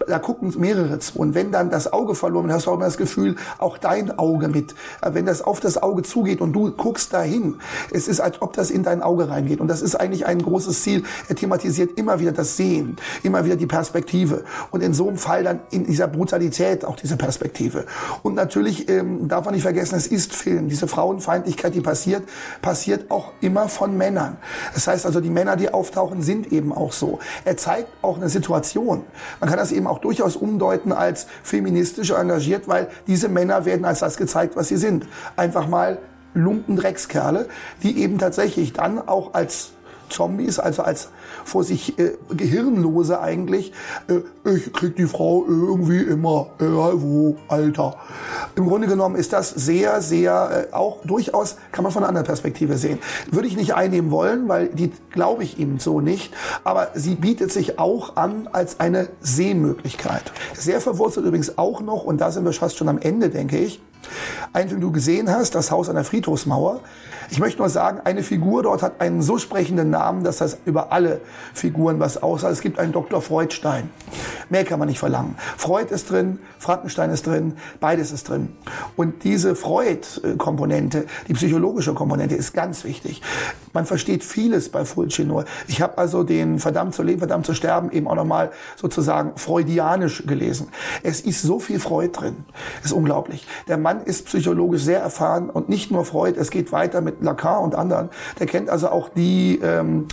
da gucken mehrere zu. Und wenn dann das Auge verloren, hast du auch immer das Gefühl, auch dein Auge mit. Äh, wenn das auf das Auge zugeht und du guckst dahin, es ist, als ob das in dein Auge reingeht. Und das ist eigentlich ein großes Ziel. Er thematisiert immer wieder das Sehen, immer wieder die Perspektive. Und in so einem Fall dann in dieser Brutalität auch diese Perspektive. Und natürlich ähm, darf man nicht vergessen, es ist Film. Diese Frauenfeindlichkeit, die passiert, passiert auch immer von Männern. Das heißt also, die Männer, die auftauchen, sind eben auch so. Er zeigt auch eine Situation. Man kann das eben auch durchaus umdeuten als feministisch engagiert, weil diese Männer werden als das gezeigt, was sie sind. Einfach mal Lumpendreckskerle, die eben tatsächlich dann auch als Zombies, also als vor sich äh, Gehirnlose eigentlich. Äh, ich krieg die Frau irgendwie immer, egal wo, Alter. Im Grunde genommen ist das sehr, sehr, äh, auch durchaus, kann man von einer anderen Perspektive sehen. Würde ich nicht einnehmen wollen, weil die glaube ich ihm so nicht. Aber sie bietet sich auch an als eine Sehmöglichkeit. Sehr verwurzelt übrigens auch noch, und da sind wir fast schon am Ende, denke ich, ein Film, du gesehen hast, das Haus an der Friedhofsmauer. Ich möchte nur sagen, eine Figur dort hat einen so sprechenden Namen, dass das über alle Figuren was aussagt. Es gibt einen Dr. Freudstein. Mehr kann man nicht verlangen. Freud ist drin, Frankenstein ist drin, beides ist drin. Und diese Freud-Komponente, die psychologische Komponente ist ganz wichtig. Man versteht vieles bei Fulci nur. Ich habe also den Verdammt zu leben, verdammt zu sterben eben auch nochmal sozusagen freudianisch gelesen. Es ist so viel Freud drin. Es ist unglaublich. Der Mann ist psychologisch sehr erfahren und nicht nur Freud, es geht weiter mit Lacan und anderen. Der kennt also auch die ähm,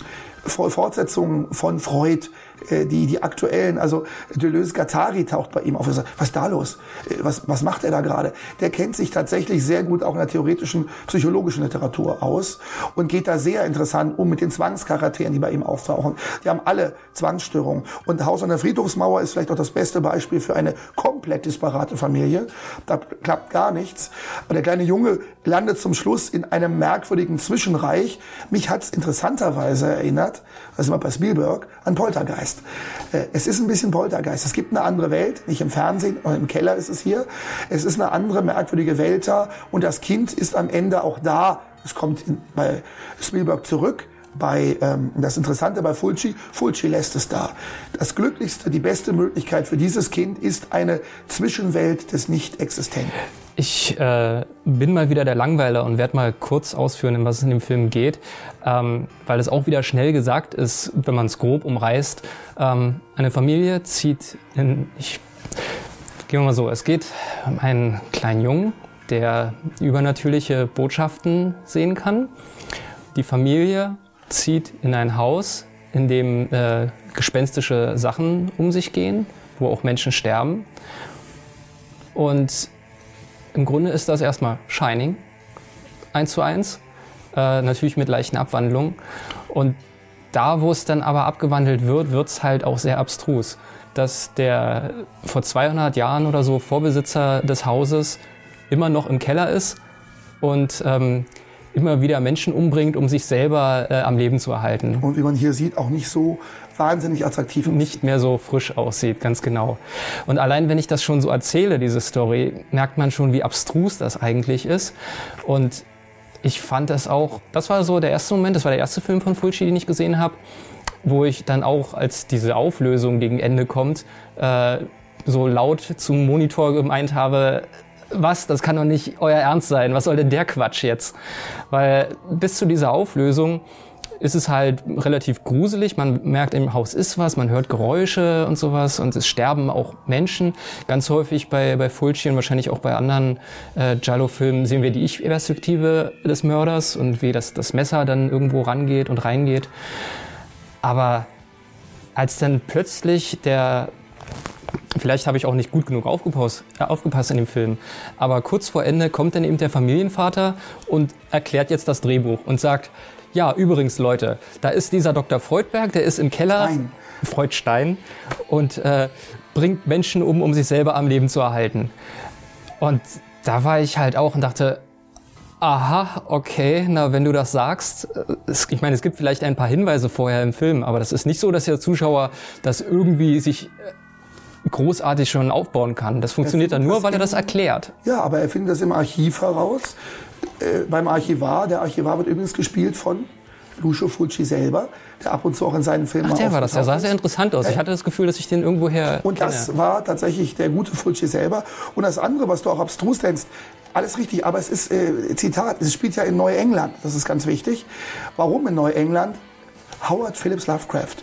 Fortsetzungen von Freud, die, die aktuellen, also Deleuze Gattari taucht bei ihm auf. Was ist da los? Äh, was, was macht er da gerade? Der kennt sich tatsächlich sehr gut auch in der theoretischen psychologischen Literatur aus und geht da sehr interessant um mit den Zwangscharakteren, die bei ihm auftauchen. Die haben alle Zwangsstörungen. Und Haus an der Friedhofsmauer ist vielleicht auch das beste Beispiel für eine komplett disparate Familie. Da klappt gar nichts. Aber der kleine Junge landet zum Schluss in einem merkwürdigen Zwischenreich. Mich hat's interessanterweise erinnert, das ist mal bei Spielberg, an Poltergeist. Äh, es ist ein bisschen Poltergeist. Es gibt eine andere Welt, nicht im Fernsehen, im Keller ist es hier. Es ist eine andere merkwürdige Welt da und das Kind ist am Ende auch da. Es kommt bei Spielberg zurück bei ähm, das Interessante bei Fulci, Fulci lässt es da. Das Glücklichste, die beste Möglichkeit für dieses Kind ist eine Zwischenwelt des Nicht-Existenten. Ich äh, bin mal wieder der Langweiler und werde mal kurz ausführen, um was es in dem Film geht, ähm, weil es auch wieder schnell gesagt ist, wenn man es grob umreißt. Ähm, eine Familie zieht in, ich gehen wir mal so, es geht um einen kleinen Jungen, der übernatürliche Botschaften sehen kann. Die Familie zieht in ein Haus, in dem äh, gespenstische Sachen um sich gehen, wo auch Menschen sterben. Und im Grunde ist das erstmal Shining, eins zu eins, äh, natürlich mit leichten Abwandlungen. Und da, wo es dann aber abgewandelt wird, wird es halt auch sehr abstrus. Dass der vor 200 Jahren oder so Vorbesitzer des Hauses immer noch im Keller ist und ähm, immer wieder Menschen umbringt, um sich selber äh, am Leben zu erhalten. Und wie man hier sieht, auch nicht so wahnsinnig attraktiv. Nicht mehr so frisch aussieht, ganz genau. Und allein wenn ich das schon so erzähle, diese Story, merkt man schon, wie abstrus das eigentlich ist. Und ich fand das auch, das war so der erste Moment, das war der erste Film von Fulci, den ich gesehen habe, wo ich dann auch, als diese Auflösung gegen Ende kommt, äh, so laut zum Monitor gemeint habe, was, das kann doch nicht euer Ernst sein, was soll denn der Quatsch jetzt? Weil bis zu dieser Auflösung ist es halt relativ gruselig. Man merkt, im Haus ist was, man hört Geräusche und sowas und es sterben auch Menschen. Ganz häufig bei, bei Fulci und wahrscheinlich auch bei anderen äh, Giallo-Filmen sehen wir die Ich-Perspektive des Mörders und wie das, das Messer dann irgendwo rangeht und reingeht. Aber als dann plötzlich der Vielleicht habe ich auch nicht gut genug aufgepasst, äh, aufgepasst in dem Film. Aber kurz vor Ende kommt dann eben der Familienvater und erklärt jetzt das Drehbuch und sagt, ja, übrigens, Leute, da ist dieser Dr. Freudberg, der ist im Keller, Stein. Freudstein, und äh, bringt Menschen um, um sich selber am Leben zu erhalten. Und da war ich halt auch und dachte, aha, okay, na, wenn du das sagst, äh, es, ich meine, es gibt vielleicht ein paar Hinweise vorher im Film, aber das ist nicht so, dass der Zuschauer das irgendwie sich äh, großartig schon aufbauen kann. Das funktioniert dann nur, weil er das erklärt. Ja, aber er findet das im Archiv heraus äh, beim Archivar. Der Archivar wird übrigens gespielt von Lucio Fulci selber, der ab und zu auch in seinen Filmen Ach, der war das. Der sah sehr interessant aus. Ich hatte das Gefühl, dass ich den irgendwoher Und kenne. das war tatsächlich der gute Fulci selber. Und das andere, was du auch abstrus nennst, alles richtig, aber es ist, äh, Zitat, es spielt ja in Neuengland. Das ist ganz wichtig. Warum in Neuengland? Howard Phillips Lovecraft,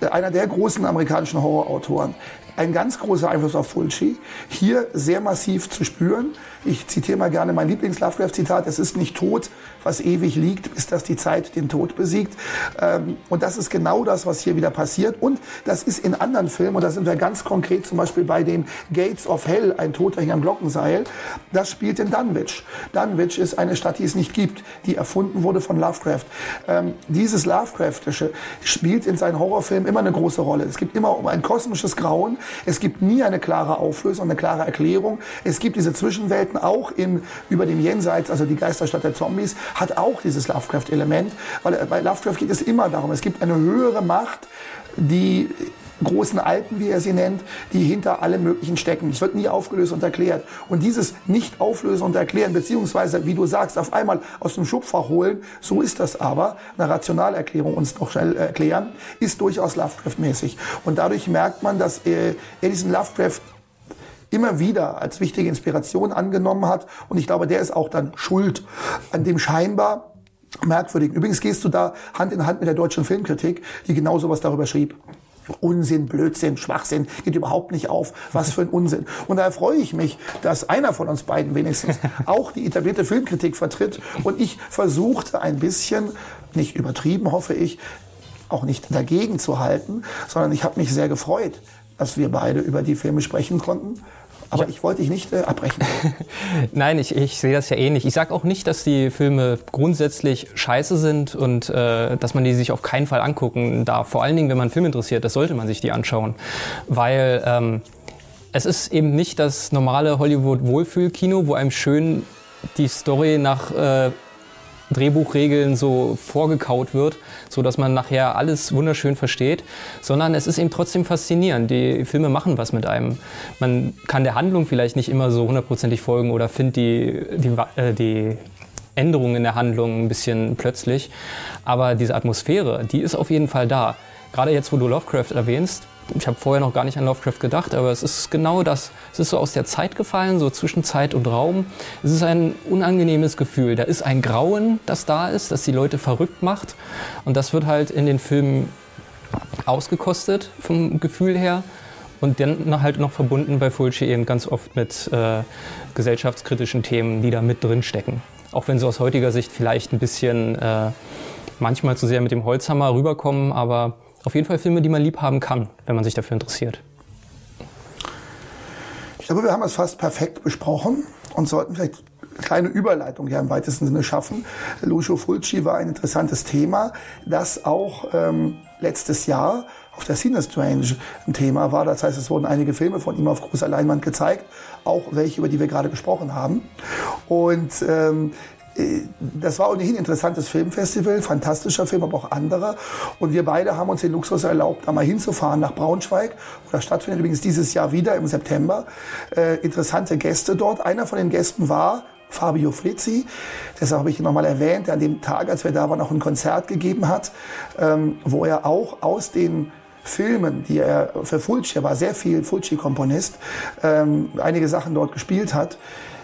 äh, einer der großen amerikanischen Horrorautoren. Ein ganz großer Einfluss auf Fulci. Hier sehr massiv zu spüren. Ich zitiere mal gerne mein Lieblings-Lovecraft-Zitat. Es ist nicht tot, was ewig liegt, bis dass die Zeit den Tod besiegt. Ähm, und das ist genau das, was hier wieder passiert. Und das ist in anderen Filmen, und da sind wir ganz konkret zum Beispiel bei dem Gates of Hell, ein Toter hing am Glockenseil. Das spielt in Dunwich. Dunwich ist eine Stadt, die es nicht gibt, die erfunden wurde von Lovecraft. Ähm, dieses Lovecraftische spielt in seinen Horrorfilmen immer eine große Rolle. Es gibt immer ein kosmisches Grauen. Es gibt nie eine klare Auflösung, eine klare Erklärung. Es gibt diese Zwischenwelten auch in, über dem Jenseits, also die Geisterstadt der Zombies, hat auch dieses Lovecraft-Element. Weil äh, bei Lovecraft geht es immer darum, es gibt eine höhere Macht, die großen Alten, wie er sie nennt, die hinter allem Möglichen stecken. Es wird nie aufgelöst und erklärt. Und dieses Nicht-Auflösen und Erklären, beziehungsweise, wie du sagst, auf einmal aus dem Schubfach holen, so ist das aber, eine Rationalerklärung uns noch schnell erklären, ist durchaus Lovecraft-mäßig. Und dadurch merkt man, dass er diesen Lovecraft immer wieder als wichtige Inspiration angenommen hat. Und ich glaube, der ist auch dann schuld an dem scheinbar merkwürdigen. Übrigens gehst du da Hand in Hand mit der deutschen Filmkritik, die genau sowas darüber schrieb. Unsinn, Blödsinn, Schwachsinn, geht überhaupt nicht auf. Was für ein Unsinn. Und daher freue ich mich, dass einer von uns beiden wenigstens auch die etablierte Filmkritik vertritt. Und ich versuchte ein bisschen, nicht übertrieben hoffe ich, auch nicht dagegen zu halten, sondern ich habe mich sehr gefreut, dass wir beide über die Filme sprechen konnten. Aber ich wollte dich nicht äh, abbrechen. Nein, ich, ich sehe das ja ähnlich. Ich sage auch nicht, dass die Filme grundsätzlich scheiße sind und äh, dass man die sich auf keinen Fall angucken darf. Vor allen Dingen, wenn man Film interessiert, das sollte man sich die anschauen. Weil ähm, es ist eben nicht das normale Hollywood-Wohlfühlkino, wo einem schön die Story nach äh, Drehbuchregeln so vorgekaut wird, so dass man nachher alles wunderschön versteht, sondern es ist eben trotzdem faszinierend. Die Filme machen was mit einem. Man kann der Handlung vielleicht nicht immer so hundertprozentig folgen oder findet die, die, äh, die Änderungen in der Handlung ein bisschen plötzlich, aber diese Atmosphäre, die ist auf jeden Fall da. Gerade jetzt, wo du Lovecraft erwähnst, ich habe vorher noch gar nicht an Lovecraft gedacht, aber es ist genau das. Es ist so aus der Zeit gefallen, so zwischen Zeit und Raum. Es ist ein unangenehmes Gefühl. Da ist ein Grauen, das da ist, das die Leute verrückt macht. Und das wird halt in den Filmen ausgekostet vom Gefühl her. Und dann halt noch verbunden bei Fulci eben ganz oft mit äh, gesellschaftskritischen Themen, die da mit drin stecken. Auch wenn sie aus heutiger Sicht vielleicht ein bisschen äh, manchmal zu sehr mit dem Holzhammer rüberkommen, aber auf jeden Fall Filme, die man lieb haben kann, wenn man sich dafür interessiert. Ich glaube, wir haben es fast perfekt besprochen und sollten vielleicht eine kleine Überleitung hier im weitesten Sinne schaffen. Lucio Fulci war ein interessantes Thema, das auch ähm, letztes Jahr auf der Cine Strange ein Thema war. Das heißt, es wurden einige Filme von ihm auf großer Leinwand gezeigt, auch welche, über die wir gerade gesprochen haben. Und ähm, das war ohnehin ein interessantes Filmfestival, fantastischer Film, aber auch anderer. Und wir beide haben uns den Luxus erlaubt, da mal hinzufahren nach Braunschweig, wo stattfindet übrigens dieses Jahr wieder im September. Äh, interessante Gäste dort. Einer von den Gästen war Fabio Frizzi, deshalb habe ich ihn nochmal erwähnt, der an dem Tag, als wir da waren, auch ein Konzert gegeben hat, ähm, wo er auch aus den Filmen, die er für Fulci, er war sehr viel Fulci-Komponist, ähm, einige Sachen dort gespielt hat.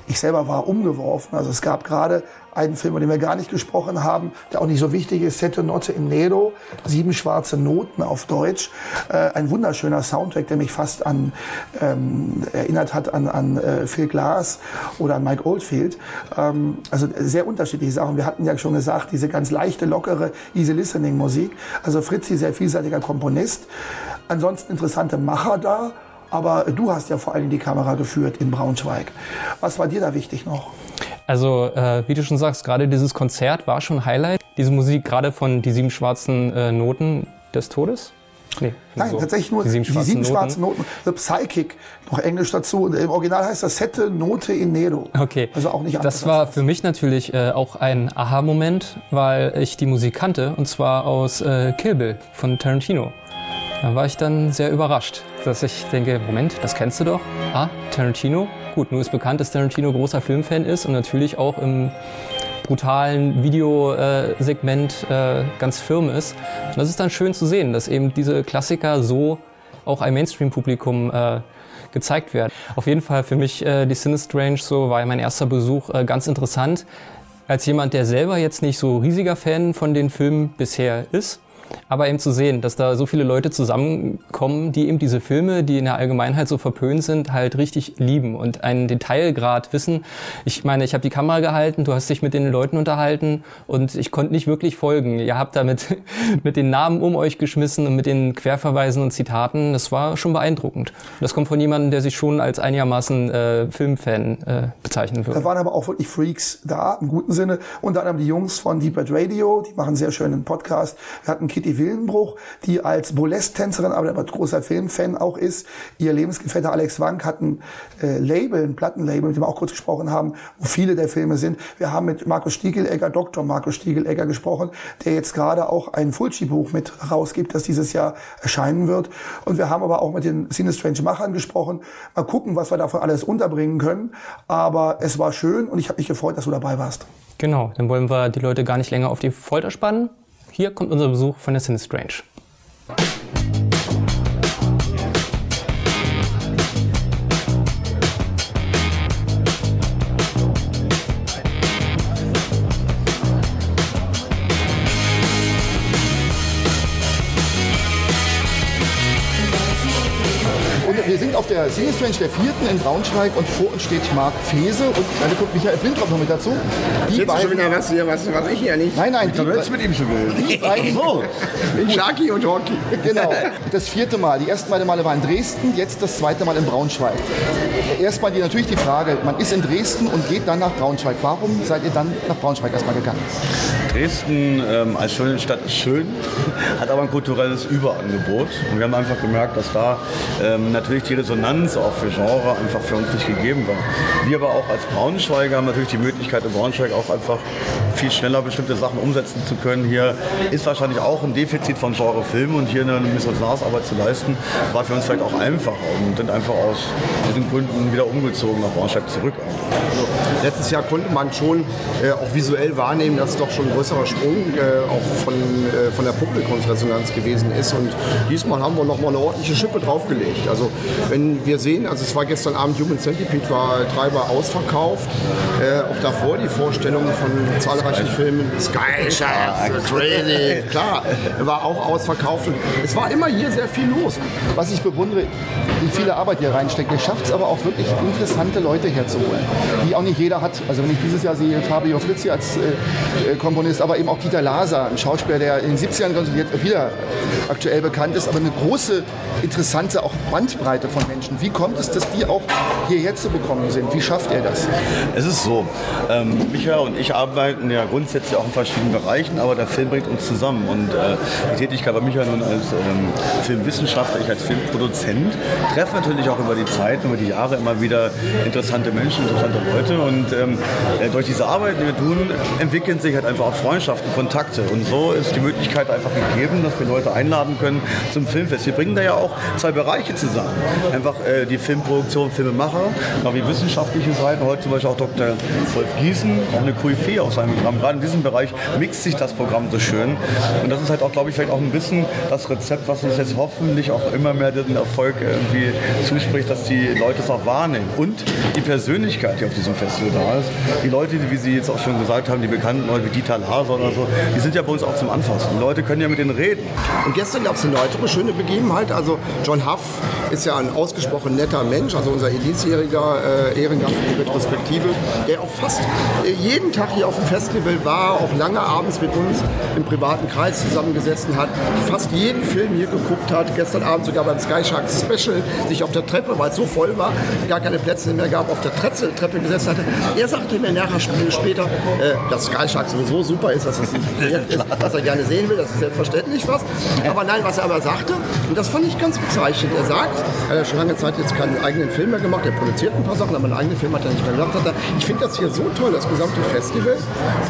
Ich selber war umgeworfen. Also es gab gerade einen Film, über den wir gar nicht gesprochen haben, der auch nicht so wichtig ist, Sette Notte in Nero, sieben schwarze Noten auf Deutsch. Äh, ein wunderschöner Soundtrack, der mich fast an ähm, erinnert hat an, an äh, Phil Glass oder an Mike Oldfield. Ähm, also sehr unterschiedliche Sachen. Wir hatten ja schon gesagt, diese ganz leichte, lockere, easy listening Musik. Also Fritzi, sehr vielseitiger Komponist. Ansonsten interessante Macher da aber du hast ja vor allem die Kamera geführt in Braunschweig. Was war dir da wichtig noch? Also, äh, wie du schon sagst, gerade dieses Konzert war schon Highlight. Diese Musik gerade von die sieben schwarzen äh, Noten des Todes. Nee, Nein, so. tatsächlich nur die sieben, schwarzen, die sieben Noten. schwarzen Noten. The Psychic, noch Englisch dazu. Im Original heißt das Sette Note in Nero. Okay. Also auch nicht anders. Das war für mich natürlich äh, auch ein Aha-Moment, weil ich die Musik kannte und zwar aus äh, Kill Bill von Tarantino. Da war ich dann sehr überrascht, dass ich denke, Moment, das kennst du doch. Ah, Tarantino. Gut, nur ist bekannt, dass Tarantino großer Filmfan ist und natürlich auch im brutalen Videosegment äh, ganz firm ist. Und das ist dann schön zu sehen, dass eben diese Klassiker so auch ein Mainstream-Publikum äh, gezeigt werden. Auf jeden Fall für mich äh, die Sinistrange so war mein erster Besuch äh, ganz interessant. Als jemand, der selber jetzt nicht so riesiger Fan von den Filmen bisher ist, aber eben zu sehen, dass da so viele Leute zusammenkommen, die eben diese Filme, die in der Allgemeinheit so verpönt sind, halt richtig lieben und einen Detailgrad wissen. Ich meine, ich habe die Kamera gehalten, du hast dich mit den Leuten unterhalten und ich konnte nicht wirklich folgen. Ihr habt da mit, mit den Namen um euch geschmissen und mit den Querverweisen und Zitaten. Das war schon beeindruckend. Das kommt von jemandem, der sich schon als einigermaßen äh, Filmfan äh, bezeichnen würde. Da waren aber auch wirklich Freaks da, im guten Sinne. Unter anderem die Jungs von Deep Red Radio, die machen sehr schönen Podcast. Wir hatten Kitty Willenbruch, die als Burlesque-Tänzerin, aber ein großer Filmfan auch ist. Ihr Lebensgefährte Alex Wank hat ein äh, Label, ein Plattenlabel, mit dem wir auch kurz gesprochen haben, wo viele der Filme sind. Wir haben mit Markus Stiegelegger, Dr. Markus Stiegelegger gesprochen, der jetzt gerade auch ein Fulci-Buch mit rausgibt, das dieses Jahr erscheinen wird. Und wir haben aber auch mit den Sinistrange-Machern gesprochen. Mal gucken, was wir davon alles unterbringen können. Aber es war schön und ich habe mich gefreut, dass du dabei warst. Genau, dann wollen wir die Leute gar nicht länger auf die Folter spannen. Hier kommt unser Besuch von der Sinistrange. Wir sind auf der der vierten in Braunschweig und vor uns steht Marc Fese und dann kommt Michael Flintrop noch mit dazu. Die Jetzt schon wieder was, hier, was, was ich hier nicht. Nein, nein, die, jetzt mit ihm schon will. Die beiden. so. In Sharky und Hockey. Genau. Das vierte Mal. Die ersten beiden Male waren in Dresden, jetzt das zweite Mal in Braunschweig. Erstmal die, natürlich die Frage, man ist in Dresden und geht dann nach Braunschweig. Warum seid ihr dann nach Braunschweig erstmal gegangen? Dresden ähm, als schöne Stadt ist schön, hat aber ein kulturelles Überangebot. Und wir haben einfach gemerkt, dass da ähm, natürlich die Resonanz auch für Genre einfach für uns nicht gegeben war. Wir aber auch als Braunschweiger haben natürlich die Möglichkeit in Braunschweig auch einfach viel schneller bestimmte Sachen umsetzen zu können. Hier ist wahrscheinlich auch ein Defizit von Genrefilmen und hier eine Missionarsarbeit zu leisten, war für uns vielleicht auch einfacher und sind einfach aus diesen Gründen wieder umgezogen nach Braunschweig zurück. Also, letztes Jahr konnte man schon äh, auch visuell wahrnehmen, dass doch schon ein größerer Sprung äh, auch von, äh, von der Publikumsresonanz gewesen ist und diesmal haben wir noch mal eine ordentliche Schippe draufgelegt. Also wenn wir sehen, also es war gestern Abend Human Centipede war dreimal ausverkauft, äh, auch davor die Vorstellungen von zahlreichen Filmen, Sky Shark, Training, klar, war auch ausverkauft und es war immer hier sehr viel los. Was ich bewundere, wie viele Arbeit hier reinsteckt. Ihr schafft es aber auch wirklich interessante Leute herzuholen, die auch nicht jeder hat. Also wenn ich dieses Jahr sehe, Fabio Fritzi als äh, äh Komponist, aber eben auch Dieter Laser, ein Schauspieler, der in den 70ern wieder aktuell bekannt ist, aber eine große, interessante auch Bandbreite von Menschen. Wie kommt es, dass die auch hierher zu bekommen sind? Wie schafft er das? Es ist so, ähm, Micha und ich arbeiten ja grundsätzlich auch in verschiedenen Bereichen, aber der Film bringt uns zusammen. Und äh, die Tätigkeit bei Micha nun als ähm, Filmwissenschaftler, ich als Filmproduzent, treffe natürlich auch über die Zeit, über die Jahre immer wieder interessante Menschen, interessante Leute. Und ähm, äh, durch diese Arbeit, die wir tun, entwickeln sich halt einfach auch Freundschaften, Kontakte. Und so ist die Möglichkeit einfach gegeben, dass wir Leute einladen können zum Filmfest. Wir bringen da ja auch zwei Bereiche zusammen. Einfach äh, die Filmproduktion, Filmemacher, genau wie wissenschaftliche Seiten. Heute zum Beispiel auch Dr. Wolf Gießen, auch eine Koryphäe aus seinem Programm. Gerade in diesem Bereich mixt sich das Programm so schön. Und das ist halt auch, glaube ich, vielleicht auch ein bisschen das Rezept, was uns jetzt hoffentlich auch immer mehr den Erfolg irgendwie zuspricht, dass die Leute es auch wahrnehmen. Und die Persönlichkeit, die auf diesem Festival da ist. Die Leute, wie Sie jetzt auch schon gesagt haben, die bekannten Leute wie Dieter Laser oder so, die sind ja bei uns auch zum Anfassen. Die Leute können ja mit denen reden. Und gestern gab es eine weitere schöne Begebenheit. Also John Huff ist ja ein ausgesprochen netter Mensch, also unser diesjähriger äh, Ehrengast in Retrospektive, der auch fast äh, jeden Tag hier auf dem Festival war, auch lange abends mit uns im privaten Kreis zusammengesessen hat, fast jeden Film hier geguckt hat, gestern Abend sogar beim Sky Shark Special sich auf der Treppe, weil es so voll war, gar keine Plätze mehr gab, auf der Treppe, Treppe gesetzt hatte. Er sagte mir nachher später, äh, dass Sky Shark sowieso super ist, dass, es ist, dass er gerne sehen will, das ist selbstverständlich was. Aber nein, was er aber sagte, und das fand ich ganz bezeichnend, er sagt, Er hat schon lange Zeit jetzt keinen eigenen Film mehr gemacht. Er produziert ein paar Sachen, aber einen eigenen Film hat er nicht mehr gemacht. Ich finde das hier so toll, das gesamte Festival.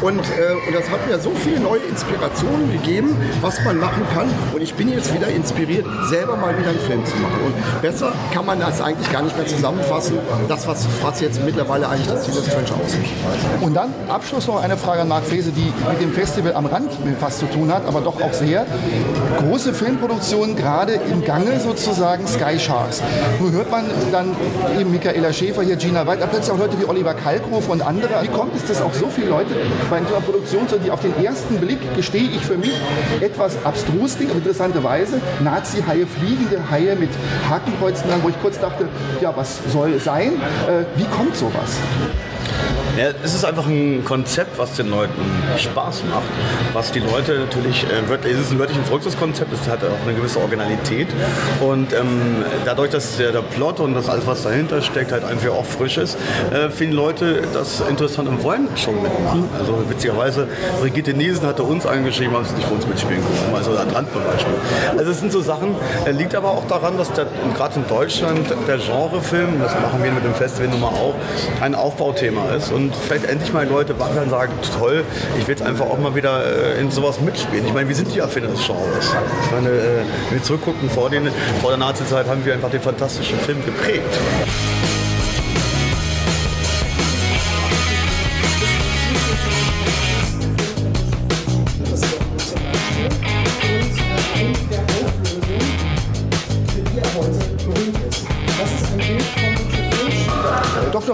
Und, äh, und das hat mir so viele neue Inspirationen gegeben, was man machen kann. Und ich bin jetzt wieder inspiriert, selber mal wieder einen Film zu machen. Und besser kann man das eigentlich gar nicht mehr zusammenfassen. Das, was, was jetzt mittlerweile eigentlich das Ziel des French ausmacht. Und dann Abschluss noch eine Frage an Marc Frese, die mit dem Festival am Rand fast zu tun hat, aber doch auch sehr. Große Filmproduktion gerade im Gange sozusagen, Sky Sharks. Nur hört man dann eben Michaela Schäfer, hier Gina Weid, aber plötzlich auch Leute wie Oliver Kalkofe und andere. Wie kommt es, dass auch so viele Leute bei einer Produktion sind, die auf den ersten Blick, gestehe ich für mich, etwas abstrus klingt, auf interessante Weise, Nazi-Haie, fliegende Haie mit Hakenkreuzen dran, wo ich kurz dachte, ja, was soll sein? Äh, wie kommt sowas? Ja, es ist einfach ein Konzept, was den Leuten Spaß macht, was die Leute natürlich, äh, es ist ein wörtlich ein Volkskonzept, es hat auch eine gewisse Originalität und ähm, dadurch, dass der, der Plot und das alles, was dahinter steckt, halt einfach auch frisch ist, äh, finden Leute das interessant und wollen schon mitmachen. Also witzigerweise, Brigitte Niesen hatte uns angeschrieben, haben sie nicht für uns mitspielen können, also an Rand zum Beispiel. Also es sind so Sachen, äh, liegt aber auch daran, dass gerade in Deutschland der Genrefilm, das machen wir mit dem Festival nun mal auch, ein Aufbauthema ist und vielleicht endlich mal Leute wach werden und sagen, toll, ich will jetzt einfach auch mal wieder äh, in sowas mitspielen. Ich meine, wir sind die Erfinder des Genres. Ich meine, äh, wenn wir zurückgucken, vor, den, vor der Nazi-Zeit haben wir einfach den fantastischen Film geprägt.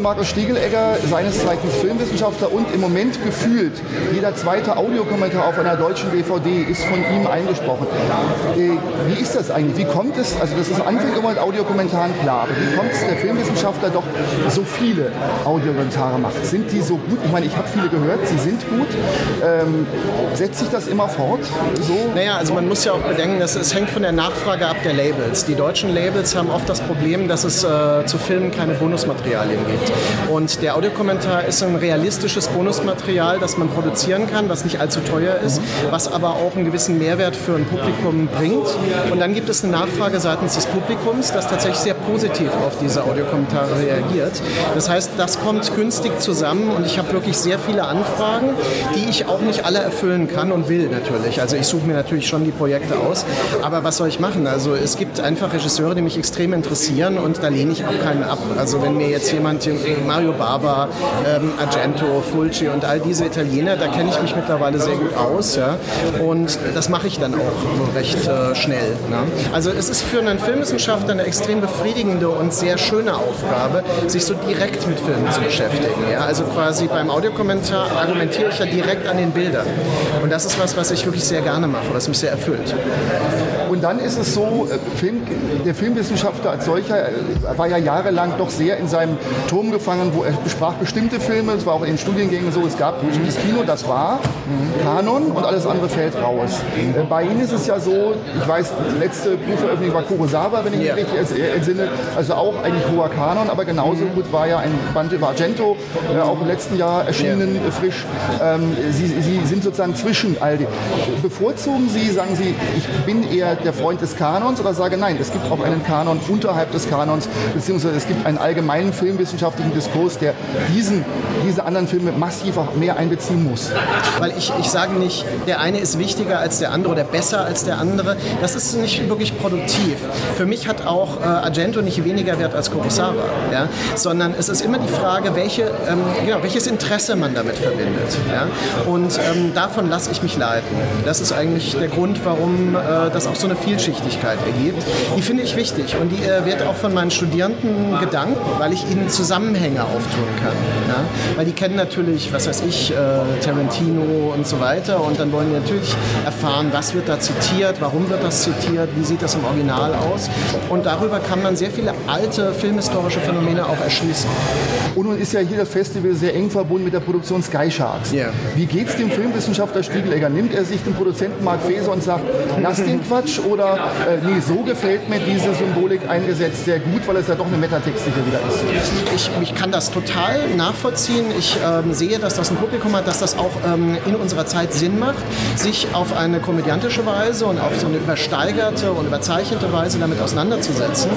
Markus Stiegelegger, seines Zeichens Filmwissenschaftler und im Moment gefühlt jeder zweite Audiokommentar auf einer deutschen DVD ist von ihm eingesprochen. Äh, wie ist das eigentlich? Wie kommt es, also das ist anfängt immer mit Audiokommentaren klar, aber wie kommt es, der Filmwissenschaftler doch so viele Audiokommentare macht? Sind die so gut? Ich meine, ich habe viele gehört, sie sind gut. Ähm, setzt sich das immer fort? So? Naja, also man muss ja auch bedenken, dass es hängt von der Nachfrage ab der Labels. Die deutschen Labels haben oft das Problem, dass es äh, zu Filmen keine Bonusmaterialien gibt. Und der Audiokommentar ist ein realistisches Bonusmaterial, das man produzieren kann, was nicht allzu teuer ist, was aber auch einen gewissen Mehrwert für ein Publikum bringt. Und dann gibt es eine Nachfrage seitens des Publikums, das tatsächlich sehr positiv auf diese Audiokommentare reagiert. Das heißt, das kommt günstig zusammen und ich habe wirklich sehr viele Anfragen, die ich auch nicht alle erfüllen kann und will natürlich. Also ich suche mir natürlich schon die Projekte aus. Aber was soll ich machen? Also es gibt einfach Regisseure, die mich extrem interessieren und da lehne ich auch keinen ab. Also wenn mir jetzt jemand, Mario Bava, ähm, Argento, Fulci und all diese Italiener, da kenne ich mich mittlerweile sehr gut aus. Ja? Und das mache ich dann auch recht äh, schnell. Ne? Also es ist für einen Filmwissenschaftler eine extrem befriedigende und sehr schöne Aufgabe, sich so direkt mit Filmen zu beschäftigen. Ja? Also quasi beim Audiokommentar argumentiere ich ja direkt an den Bildern. Und das ist was, was ich wirklich sehr gerne mache, was mich sehr erfüllt. Und dann ist es so, äh, Film, der Filmwissenschaftler als solcher äh, war ja jahrelang doch sehr in seinem Turm gefangen, wo er besprach bestimmte Filme, es war auch in den Studiengängen so, es gab das Kino, das war Kanon und alles andere fällt raus. Äh, Bei Ihnen ist es ja so, ich weiß, die letzte Buchveröffentlichung war Kurosawa, wenn ich mich richtig entsinne, also auch eigentlich hoher Kanon, aber genauso gut war ja ein Band über Argento, auch im letzten Jahr erschienen, frisch. Ähm, Sie, Sie sind sozusagen zwischen all die. Bevorzugen Sie, sagen Sie, ich bin eher der Freund des Kanons oder sage nein, es gibt auch einen Kanon unterhalb des Kanons, beziehungsweise es gibt einen allgemeinen filmwissenschaftlichen Diskurs, der diesen, diese anderen Filme massiv auch mehr einbeziehen muss. Weil ich, ich sage nicht, der eine ist wichtiger als der andere oder besser als der andere. Das ist nicht wirklich produktiv. Für mich hat auch äh, Argento nicht weniger Wert als Kurosawa, ja? sondern es ist immer die Frage, welche, ähm, genau, welches Interesse man damit verbindet. Ja? Und ähm, davon lasse ich mich leiten. Das ist eigentlich der Grund, warum äh, das auch so eine Vielschichtigkeit ergibt. Die finde ich wichtig und die äh, wird auch von meinen Studierenden gedankt, weil ich ihnen Zusammenhänge auftun kann. Ja? Weil die kennen natürlich, was weiß ich, äh, Tarantino und so weiter und dann wollen die natürlich erfahren, was wird da zitiert, warum wird das zitiert, wie sieht das im Original aus und darüber kann man sehr viele alte filmhistorische Phänomene auch erschließen. Und nun ist ja hier das Festival sehr eng verbunden mit der Produktion Sky Sharks. Ja. Wie geht es dem Filmwissenschaftler Stiegelegger? Nimmt er sich den Produzenten Mark Feser und sagt, lass den Quatsch, kritisch oder äh, nee, so gefällt mir diese Symbolik eingesetzt sehr gut, weil es ja doch eine metatextliche wieder ist? Ich, ich kann das total nachvollziehen. Ich ähm, sehe, dass das ein Publikum hat, dass das auch ähm, in unserer Zeit Sinn macht, sich auf eine komödiantische Weise und auf so eine übersteigerte und überzeichnete Weise damit auseinanderzusetzen.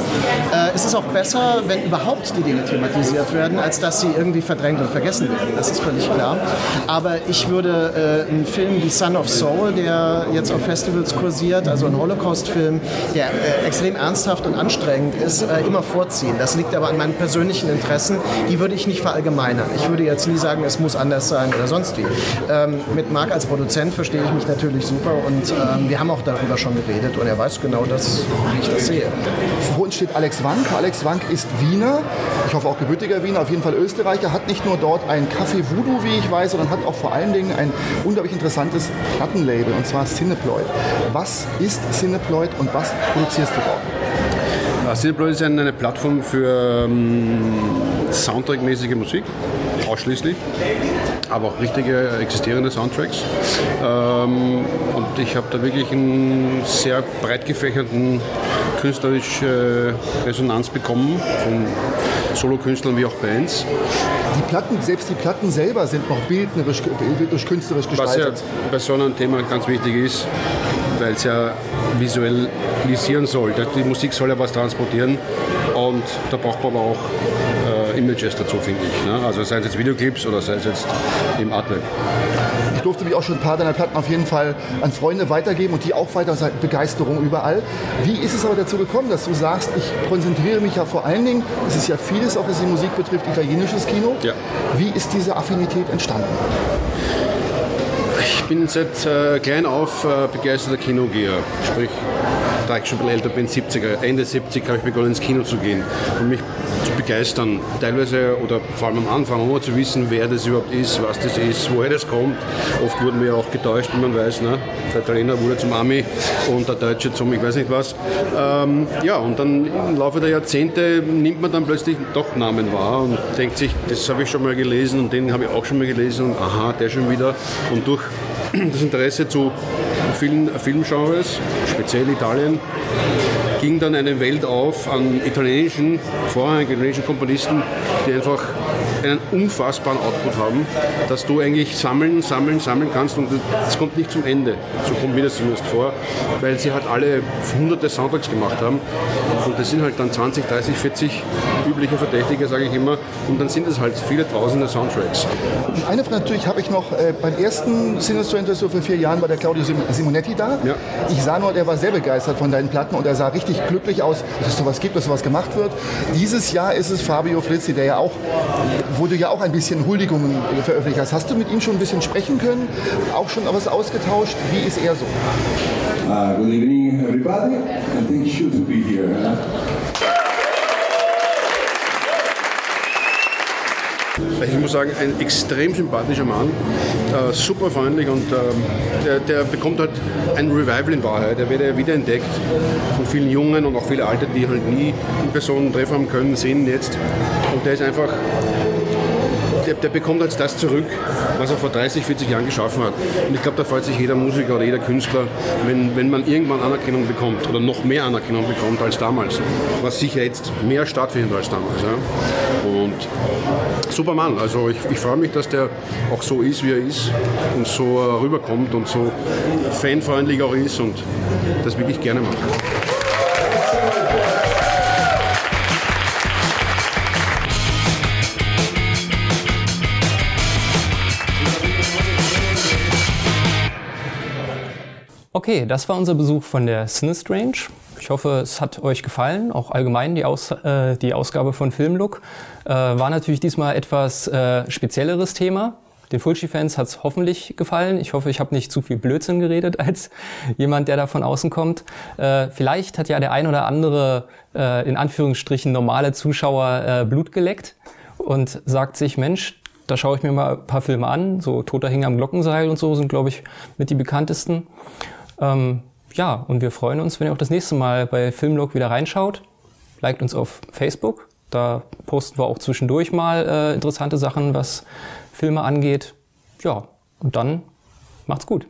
Äh, es ist auch besser, wenn überhaupt die Dinge thematisiert werden, als dass sie irgendwie verdrängt und vergessen werden. Das ist völlig klar. Aber ich würde äh, einen Film wie Son of Soul, der jetzt auf Festivals kursiert, also ein Holocaust-Film, der äh, extrem ernsthaft und anstrengend ist, äh, immer vorziehen. Das liegt aber an meinen persönlichen Interessen. Die würde ich nicht verallgemeinern. Ich würde jetzt nie sagen, es muss anders sein oder sonst wie. Ähm, mit Marc als Produzent verstehe ich mich natürlich super und ähm, wir haben auch darüber schon geredet und er weiß genau, das, wie ich das sehe. Vor uns steht Alex Wank. Alex Wank ist Wiener, ich hoffe auch gebürtiger Wiener, auf jeden Fall Österreicher, hat nicht nur dort ein Café Voodoo, wie ich weiß, sondern hat auch vor allen Dingen ein unglaublich interessantes Plattenlabel und zwar Cineploid. Was ist Cineploid und was produzierst du dort? Cineploid ist eine Plattform für ähm, Soundtrack-mäßige Musik, ausschließlich, aber auch richtige existierende Soundtracks. Ähm, und ich habe da wirklich einen sehr breit gefächerten künstlerische Resonanz bekommen von Solokünstlern wie auch Bands. Die Platten, selbst die Platten selber sind noch bildnerisch, bildnerisch künstlerisch gestaltet. Was ja bei so einem Thema ganz wichtig ist, weil es ja visualisieren soll. Die Musik soll ja was transportieren und da braucht man aber auch äh, Images dazu, finde ich. Ne? Also sei es jetzt Videoclips oder sei es jetzt im Artwork. Ich durfte mich auch schon ein paar deiner Platten auf jeden Fall an Freunde weitergeben und die auch weiter Begeisterung überall. Wie ist es aber dazu gekommen, dass du sagst, ich konzentriere mich ja vor allen Dingen, es ist ja vieles, auch was die Musik betrifft, italienisches Kino. Ja. Wie ist diese Affinität entstanden? Ich bin seit äh, klein auf äh, begeisterter Kinogeher. Sprich, da ich schon ein bisschen älter bin, 70er, Ende 70 habe ich begonnen ins Kino zu gehen und mich zu begeistern. Teilweise oder vor allem am Anfang, ohne zu wissen, wer das überhaupt ist, was das ist, woher das kommt. Oft wurden wir auch getäuscht, wie man weiß. Ne? Der Italiener wurde zum Ami und der Deutsche zum ich weiß nicht was. Ähm, ja, und dann im Laufe der Jahrzehnte nimmt man dann plötzlich doch Namen wahr und denkt sich, das habe ich schon mal gelesen und den habe ich auch schon mal gelesen und aha, der schon wieder. Und durch das Interesse zu vielen Filmgenres, speziell Italien, ging dann eine Welt auf an italienischen, vorherigen italienischen Komponisten, die einfach einen unfassbaren Output haben, dass du eigentlich sammeln, sammeln, sammeln kannst und es kommt nicht zum Ende. So kommt mir das zumindest vor, weil sie halt alle hunderte Soundtracks gemacht haben und das sind halt dann 20, 30, 40 übliche Verdächtige, sage ich immer, und dann sind es halt viele tausende Soundtracks. Und eine Frage natürlich habe ich noch, äh, beim ersten Sinister so vor vier Jahren war der Claudio Simonetti da. Ja. Ich sah nur, der war sehr begeistert von deinen Platten und er sah richtig glücklich aus, dass es sowas gibt, dass sowas gemacht wird. Dieses Jahr ist es Fabio Flizzi, der ja auch wo du ja auch ein bisschen Huldigungen veröffentlicht hast. Hast du mit ihm schon ein bisschen sprechen können? Auch schon was ausgetauscht? Wie ist er so? Uh, good evening, everybody, and thank you to be here. Ich muss sagen, ein extrem sympathischer Mann, äh, super freundlich und ähm, der, der, bekommt halt ein Revival in Wahrheit. Er wird ja wieder entdeckt von vielen Jungen und auch viele Alte, die halt nie in Person treffen haben können, sehen jetzt. Und der ist einfach der, der, bekommt jetzt das zurück, was er vor 30, 40 Jahren geschaffen hat. Und ich glaube, da freut sich jeder Musiker oder jeder Künstler, wenn, wenn man irgendwann Anerkennung bekommt oder noch mehr Anerkennung bekommt als damals, was sicher jetzt mehr stattfindet als damals. Ja. Und super Mann, also ich, ich freue mich, dass der auch so ist, wie er ist und so rüberkommt und so fanfreundlich auch ist und das wirklich gerne macht. Okay, das war unser Besuch von der Sinistrange. Ich hoffe, es hat euch gefallen, auch allgemein die, Aus, äh, die Ausgabe von Filmlook. Äh, war natürlich diesmal etwas äh, spezielleres Thema. Den Fulci-Fans hat es hoffentlich gefallen. Ich hoffe, ich habe nicht zu viel Blödsinn geredet als jemand, der da von außen kommt. Äh, vielleicht hat ja der ein oder andere äh, in Anführungsstrichen normale Zuschauer äh, Blut geleckt und sagt sich, Mensch, da schaue ich mir mal ein paar Filme an. So Toter Hing am Glockenseil und so sind, glaube ich, mit die bekanntesten. Ähm, ja, und wir freuen uns, wenn ihr auch das nächste Mal bei Filmlog wieder reinschaut. Liked uns auf Facebook. Da posten wir auch zwischendurch mal äh, interessante Sachen, was Filme angeht. Ja, und dann macht's gut.